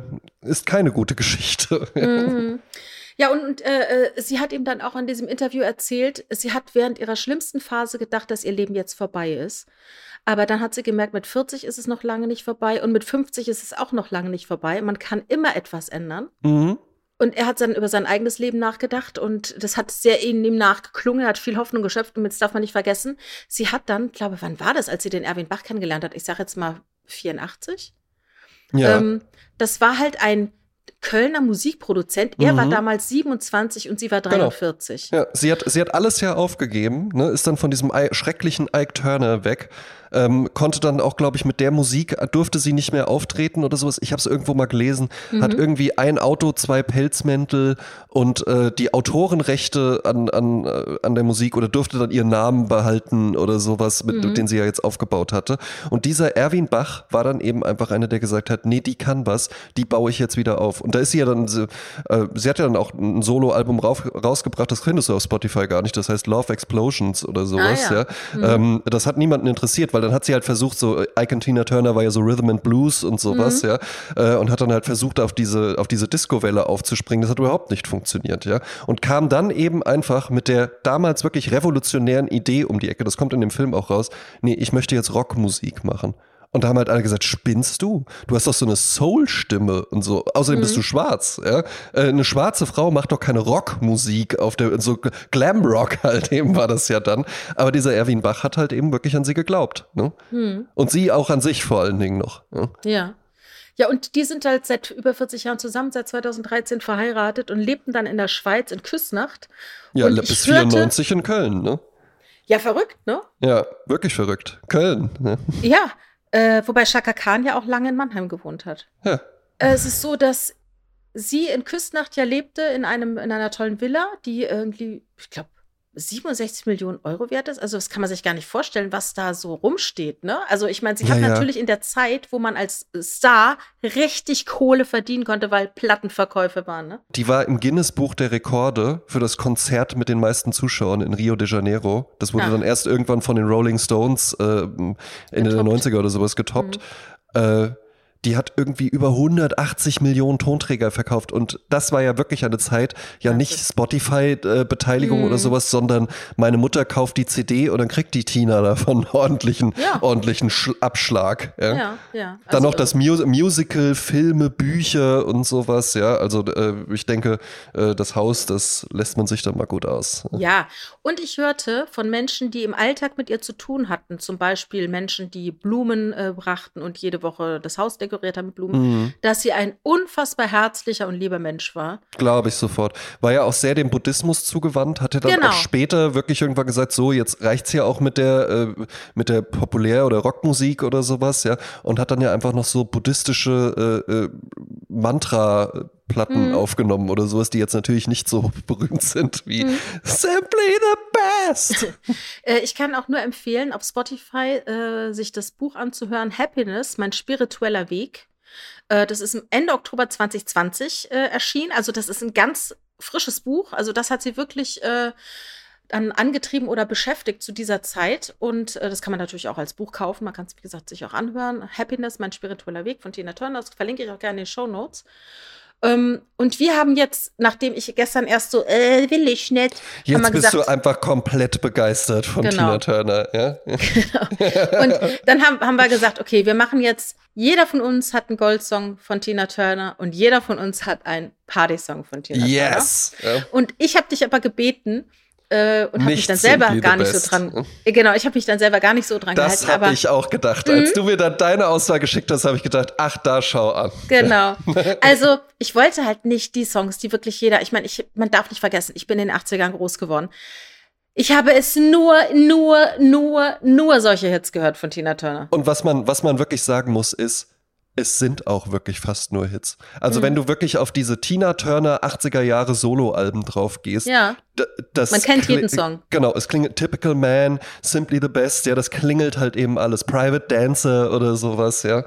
ist keine gute Geschichte. Mhm. Ja, und, und äh, äh, sie hat ihm dann auch in diesem Interview erzählt, sie hat während ihrer schlimmsten Phase gedacht, dass ihr Leben jetzt vorbei ist. Aber dann hat sie gemerkt, mit 40 ist es noch lange nicht vorbei und mit 50 ist es auch noch lange nicht vorbei. Man kann immer etwas ändern. mhm. Und er hat dann über sein eigenes Leben nachgedacht und das hat sehr in ihm nachgeklungen, er hat viel Hoffnung geschöpft und jetzt darf man nicht vergessen, sie hat dann, glaube, wann war das, als sie den Erwin Bach kennengelernt hat? Ich sage jetzt mal 84. Ja. Ähm, das war halt ein Kölner Musikproduzent. Er war Mhm. damals 27 und sie war Genau. 43. Ja, sie hat, sie hat alles ja aufgegeben, ne, ist dann von diesem schrecklichen Ike Turner weg, ähm, konnte dann auch, glaube ich, mit der Musik, durfte sie nicht mehr auftreten oder sowas. Ich habe es irgendwo mal gelesen, hat irgendwie ein Auto, zwei Pelzmäntel und äh, die Autorenrechte an, an, äh, an der Musik oder durfte dann ihren Namen behalten oder sowas, mit, den sie ja jetzt aufgebaut hatte. Und dieser Erwin Bach war dann eben einfach einer, der gesagt hat, nee, die kann was, die baue ich jetzt wieder auf. Und da ist sie ja dann, sie, äh, sie hat ja dann auch ein Soloalbum rausgebracht, das findest du auf Spotify gar nicht, das heißt Love Explosions oder sowas. Ah, ja. ja. Ähm, das hat niemanden interessiert, weil dann hat sie halt versucht, so Ike und Tina Turner war ja so Rhythm and Blues und sowas, ja, äh, und hat dann halt versucht, auf diese, auf diese Disco-Welle aufzuspringen. Das hat überhaupt nicht funktioniert, ja. Und kam dann eben einfach mit der damals wirklich revolutionären Idee um die Ecke, das kommt in dem Film auch raus, nee, ich möchte jetzt Rockmusik machen. Und da haben halt alle gesagt, spinnst du? Du hast doch so eine Soul-Stimme und so. Außerdem bist du schwarz, ja. Äh, Eine schwarze Frau macht doch keine Rockmusik auf der, so Glam-Rock halt eben war das ja dann. Aber dieser Erwin Bach hat halt eben wirklich an sie geglaubt, ne? Und sie auch an sich vor allen Dingen noch. Ja. Ja. Ja, und die sind halt seit über 40 Jahren zusammen, seit 2013 verheiratet und lebten dann in der Schweiz in Küsnacht. Ja, Und bis ich hörte- 94 in Köln, ne? Ja, verrückt, ne? Ja, wirklich verrückt. Köln, ne? Ja, äh, wobei Chaka Khan ja auch lange in Mannheim gewohnt hat. Ja. Äh, Es ist so, dass sie in Küstnacht ja lebte in einem in einer tollen Villa, die irgendwie, ich glaube, 67 Millionen Euro wert ist. Also das kann man sich gar nicht vorstellen, was da so rumsteht. Ne? Also ich meine, sie Ja, hat ja. natürlich in der Zeit, wo man als Star richtig Kohle verdienen konnte, weil Plattenverkäufe waren. Ne? Die war im Guinness-Buch der Rekorde für das Konzert mit den meisten Zuschauern in Rio de Janeiro. Das wurde Ah. dann erst irgendwann von den Rolling Stones äh, Ende der Getoppt. 90er oder sowas getoppt. Äh, die hat irgendwie über 180 Millionen Tonträger verkauft. Und das war ja wirklich eine Zeit, ja nicht Spotify-Beteiligung Mhm. oder sowas, sondern meine Mutter kauft die CD und dann kriegt die Tina davon ordentlichen, Ja. ordentlichen Sch Abschlag. Ja. Ja, ja. Dann Also, noch das Mu Musical, Filme, Bücher und sowas, ja. Also äh, ich denke, äh, das Haus, das lässt man sich dann mal gut aus. Ja, und ich hörte von Menschen, die im Alltag mit ihr zu tun hatten, zum Beispiel Menschen, die Blumen äh, brachten und jede Woche das Haus dekoriert haben mit Blumen, Mhm. dass sie ein unfassbar herzlicher und lieber Mensch war. Glaube ich sofort. War ja auch sehr dem Buddhismus zugewandt, hatte dann Genau. auch später wirklich irgendwann gesagt, so, jetzt reicht's ja auch mit der, äh, mit der Populär- oder Rockmusik oder sowas, ja. Und hat dann ja einfach noch so buddhistische äh, äh, Mantra-Platten Mhm. aufgenommen oder sowas, die jetzt natürlich nicht so berühmt sind wie Simply the Best. Äh, ich kann auch nur empfehlen, auf Spotify äh, sich das Buch anzuhören, Happiness, mein spiritueller Weg. Äh, das ist Ende Oktober 2020 äh, erschienen. Also das ist ein ganz frisches Buch. Also das hat sie wirklich dann angetrieben oder beschäftigt zu dieser Zeit. Und äh, das kann man natürlich auch als Buch kaufen. Man kann es, wie gesagt, sich auch anhören. Happiness, mein spiritueller Weg von Tina Turner. Das verlinke ich auch gerne in den Show Notes. Ähm, und wir haben jetzt, nachdem ich gestern erst so, äh, will ich nicht, Jetzt bist gesagt, du einfach komplett begeistert von Genau. Tina Turner, ja? Und dann haben, haben wir gesagt, okay, wir machen jetzt, jeder von uns hat einen Goldsong von Tina Turner und jeder von uns hat einen Partysong von Tina Turner. Yes! Ja. Und ich habe dich aber gebeten äh, und habe mich dann selber gar nicht Best. so dran. Äh, Genau, ich habe mich dann selber gar nicht so dran Das gehalten. habe Aber Mhm. ich auch gedacht. Als du mir dann deine Auswahl geschickt hast, habe ich gedacht, ach, da schau an. Genau. Also, ich wollte halt nicht die Songs, die wirklich jeder, ich meine, ich, man darf nicht vergessen, ich bin in den 80ern groß geworden. Ich habe es nur, nur, nur, nur solche Hits gehört von Tina Turner. Und was man, was man wirklich sagen muss, ist, es sind auch wirklich fast nur Hits. Also Mhm. wenn du wirklich auf diese Tina Turner 80er Jahre Soloalben drauf gehst, Ja. Man kennt jeden Song. Genau, es klingt Typical Man, Simply the Best, ja, das klingelt halt eben alles. Private Dancer oder sowas, ja.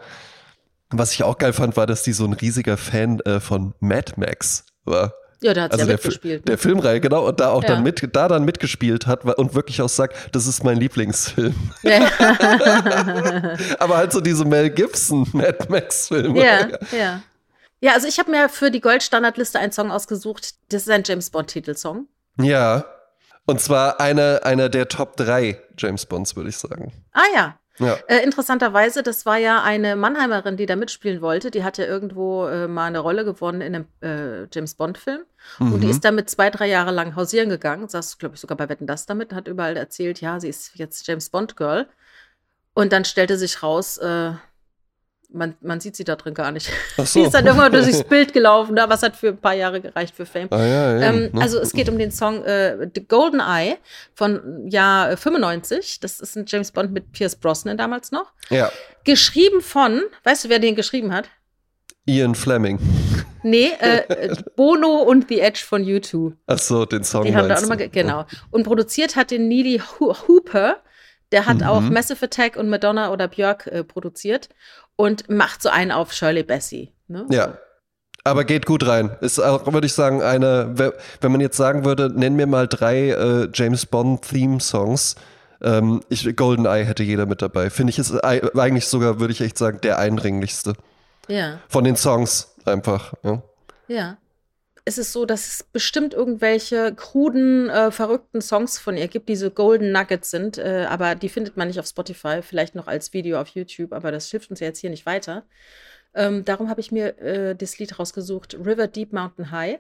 Was ich auch geil fand, war, dass die so ein riesiger Fan äh, von Mad Max war. Ja, da hat Also ja der, mitgespielt. der Filmreihe, genau, und da auch Ja. dann mit, da dann mitgespielt hat und wirklich auch sagt, das ist mein Lieblingsfilm. Ja, Aber halt so diese Mel Gibson Mad Max Filme. ja, ja. Ja, also ich habe mir für die Goldstandardliste einen Song ausgesucht. Das ist ein James Bond-Titelsong. Ja. Und zwar einer, einer der Top 3 James Bonds, würde ich sagen. Ah ja. Ja. Äh, interessanterweise, das war ja eine Mannheimerin, die da mitspielen wollte. Die hat ja irgendwo äh, mal eine Rolle gewonnen in einem äh, James Bond-Film. Und die Mhm. ist damit zwei, drei Jahre lang hausieren gegangen. Saß, glaube ich, sogar bei Wetten das damit, hat überall erzählt, ja, sie ist jetzt James Bond-Girl. Und dann stellte sich raus, äh, man, man sieht sie da drin gar nicht. Ach Sie so. ist dann irgendwann durchs Bild gelaufen, da was hat für ein paar Jahre gereicht für Fame. Ah, ja, ja, Ähm, ne? also es geht um den Song äh, The Golden Eye von Jahr äh, 95. Das ist ein James Bond mit Pierce Brosnan damals noch. ja, Geschrieben von, weißt du, wer den geschrieben hat? Ian Fleming. Nee, äh, äh, Bono und The Edge von U2. Ach so, den Song Die haben da auch nochmal, genau. Und produziert hat den Neely Ho- Hooper. Der hat Mhm. auch Massive Attack und Madonna oder Björk äh, produziert und macht so einen auf Shirley Bassey. Ne? Ja. Aber geht gut rein. Ist auch, würde ich sagen, eine, we- wenn man jetzt sagen würde, nenn mir mal drei äh, James Bond-Theme-Songs. Ähm, ich, GoldenEye hätte jeder mit dabei. Finde ich, ist ei- eigentlich sogar, würde ich echt sagen, der eindringlichste. Ja. Von den Songs einfach. Ja. Ja. Es ist so, dass es bestimmt irgendwelche kruden, äh, verrückten Songs von ihr gibt, die so Golden Nuggets sind, äh, aber die findet man nicht auf Spotify, vielleicht noch als Video auf YouTube, aber das hilft uns ja jetzt hier nicht weiter. Ähm, darum habe ich mir äh, das Lied rausgesucht, River Deep Mountain High.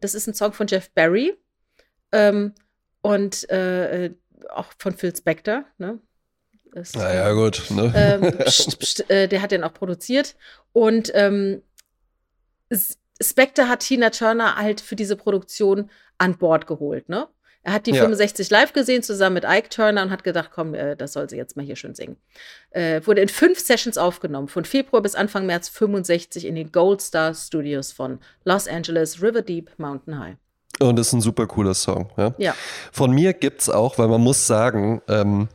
Das ist ein Song von Jeff Barry ähm, und äh, äh, auch von Phil Spector. Ne? Ist, Naja, gut. Ne? ähm, pst, pst, äh, der hat den auch produziert. Und ähm, S- Spectre hat Tina Turner halt für diese Produktion an Bord geholt, ne? Er hat die Ja. 65 live gesehen, zusammen mit Ike Turner und hat gedacht, komm, äh, das soll sie jetzt mal hier schön singen. Äh, wurde in fünf Sessions aufgenommen, von Februar bis Anfang März 65 in den Gold Star Studios von Los Angeles, River Deep, Mountain High. Und ist ein super cooler Song. Ja. Ja. Von mir gibt's auch, weil man muss sagen, ähm,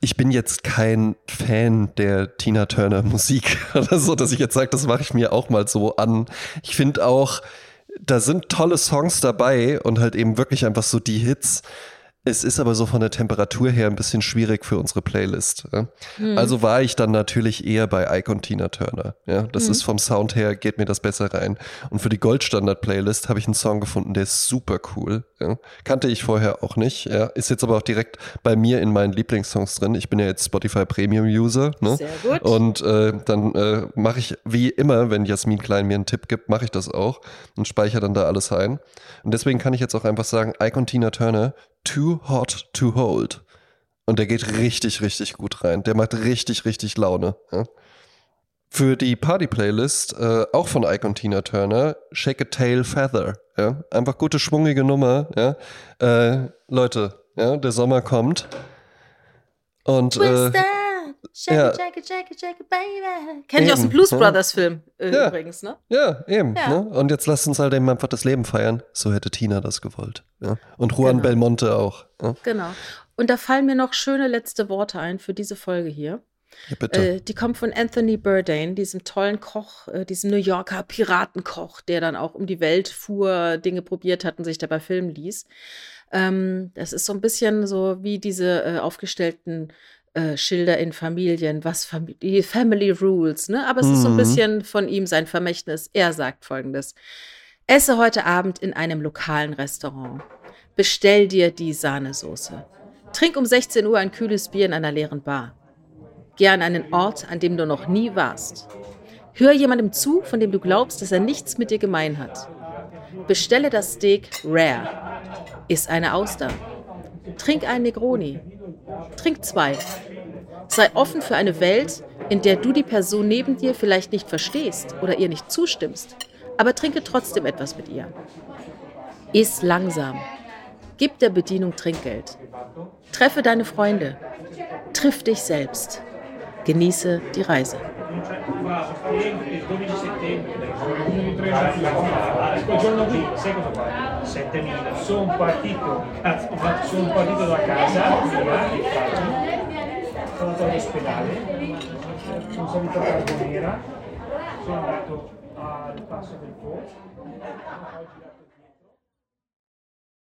ich bin jetzt kein Fan der Tina Turner Musik oder so, dass ich jetzt sage, das mache ich mir auch mal so an. Ich finde auch, da sind tolle Songs dabei und halt eben wirklich einfach so die Hits. Es ist aber so von der Temperatur her ein bisschen schwierig für unsere Playlist. Ja? Also war ich dann natürlich eher bei und Tina Turner. Ja? Das ist vom Sound her, geht mir das besser rein. Und für die Goldstandard-Playlist habe ich einen Song gefunden, der ist super cool. Ja? Kannte ich vorher auch nicht. Ja? Ist jetzt aber auch direkt bei mir in meinen Lieblingssongs drin. Ich bin ja jetzt Spotify Premium-User. Ne? Sehr gut. Und äh, dann äh, mache ich, wie immer, wenn Jasmin Klein mir einen Tipp gibt, mache ich das auch und speichere dann da alles ein. Und deswegen kann ich jetzt auch einfach sagen, und Tina Turner, Too Hot to Hold. Und der geht richtig, richtig gut rein. Der macht richtig, richtig Laune. Ja? Für die Party-Playlist, äh, auch von Ike und Tina Turner, Shake a Tail Feather. Ja? Einfach gute, schwungige Nummer. Ja? Äh, Leute, ja, der Sommer kommt. Und äh, shake ja. it, shake it, shake it, shake it, baby. Kenn ich aus dem Eben, Blues ja. Brothers Film äh, Ja. übrigens, ne? Ja, eben. Ne? Und jetzt lasst uns halt eben einfach das Leben feiern. So hätte Tina das gewollt. Und Juan Genau. Belmonte auch. Ja, Genau. Und da fallen mir noch schöne letzte Worte ein für diese Folge hier. ja bitte. Äh, die kommt von Anthony Bourdain, diesem tollen Koch, äh, diesem New Yorker Piratenkoch, der dann auch um die Welt fuhr, Dinge probiert hat und sich dabei filmen ließ. Ähm, das ist so ein bisschen so wie diese äh, aufgestellten äh, Schilder in Familien, was Fam die Family Rules, ne? Aber es ist so ein Mhm. bisschen von ihm sein Vermächtnis. Er sagt folgendes: Esse heute Abend in einem lokalen Restaurant. Bestell dir die Sahnesoße. Trink um 16 Uhr ein kühles Bier in einer leeren Bar. Geh an einen Ort, an dem du noch nie warst. Hör jemandem zu, von dem du glaubst, dass er nichts mit dir gemein hat. Bestelle das Steak Rare. Iss eine Auster. Trink einen Negroni. Trink zwei. Sei offen für eine Welt, in der du die Person neben dir vielleicht nicht verstehst oder ihr nicht zustimmst, aber trinke trotzdem etwas mit ihr. Iss langsam. Gib der Bedienung Trinkgeld. Treffe deine Freunde. Triff dich selbst. Genieße die Reise. Il 12 settembre. Quel giorno qui sai cosa fa? 7000 sono partito cazzo, sono partito da casa faccia sono andato all'ospedale. Sono salito a Carbonera. Sono andato al passo del Po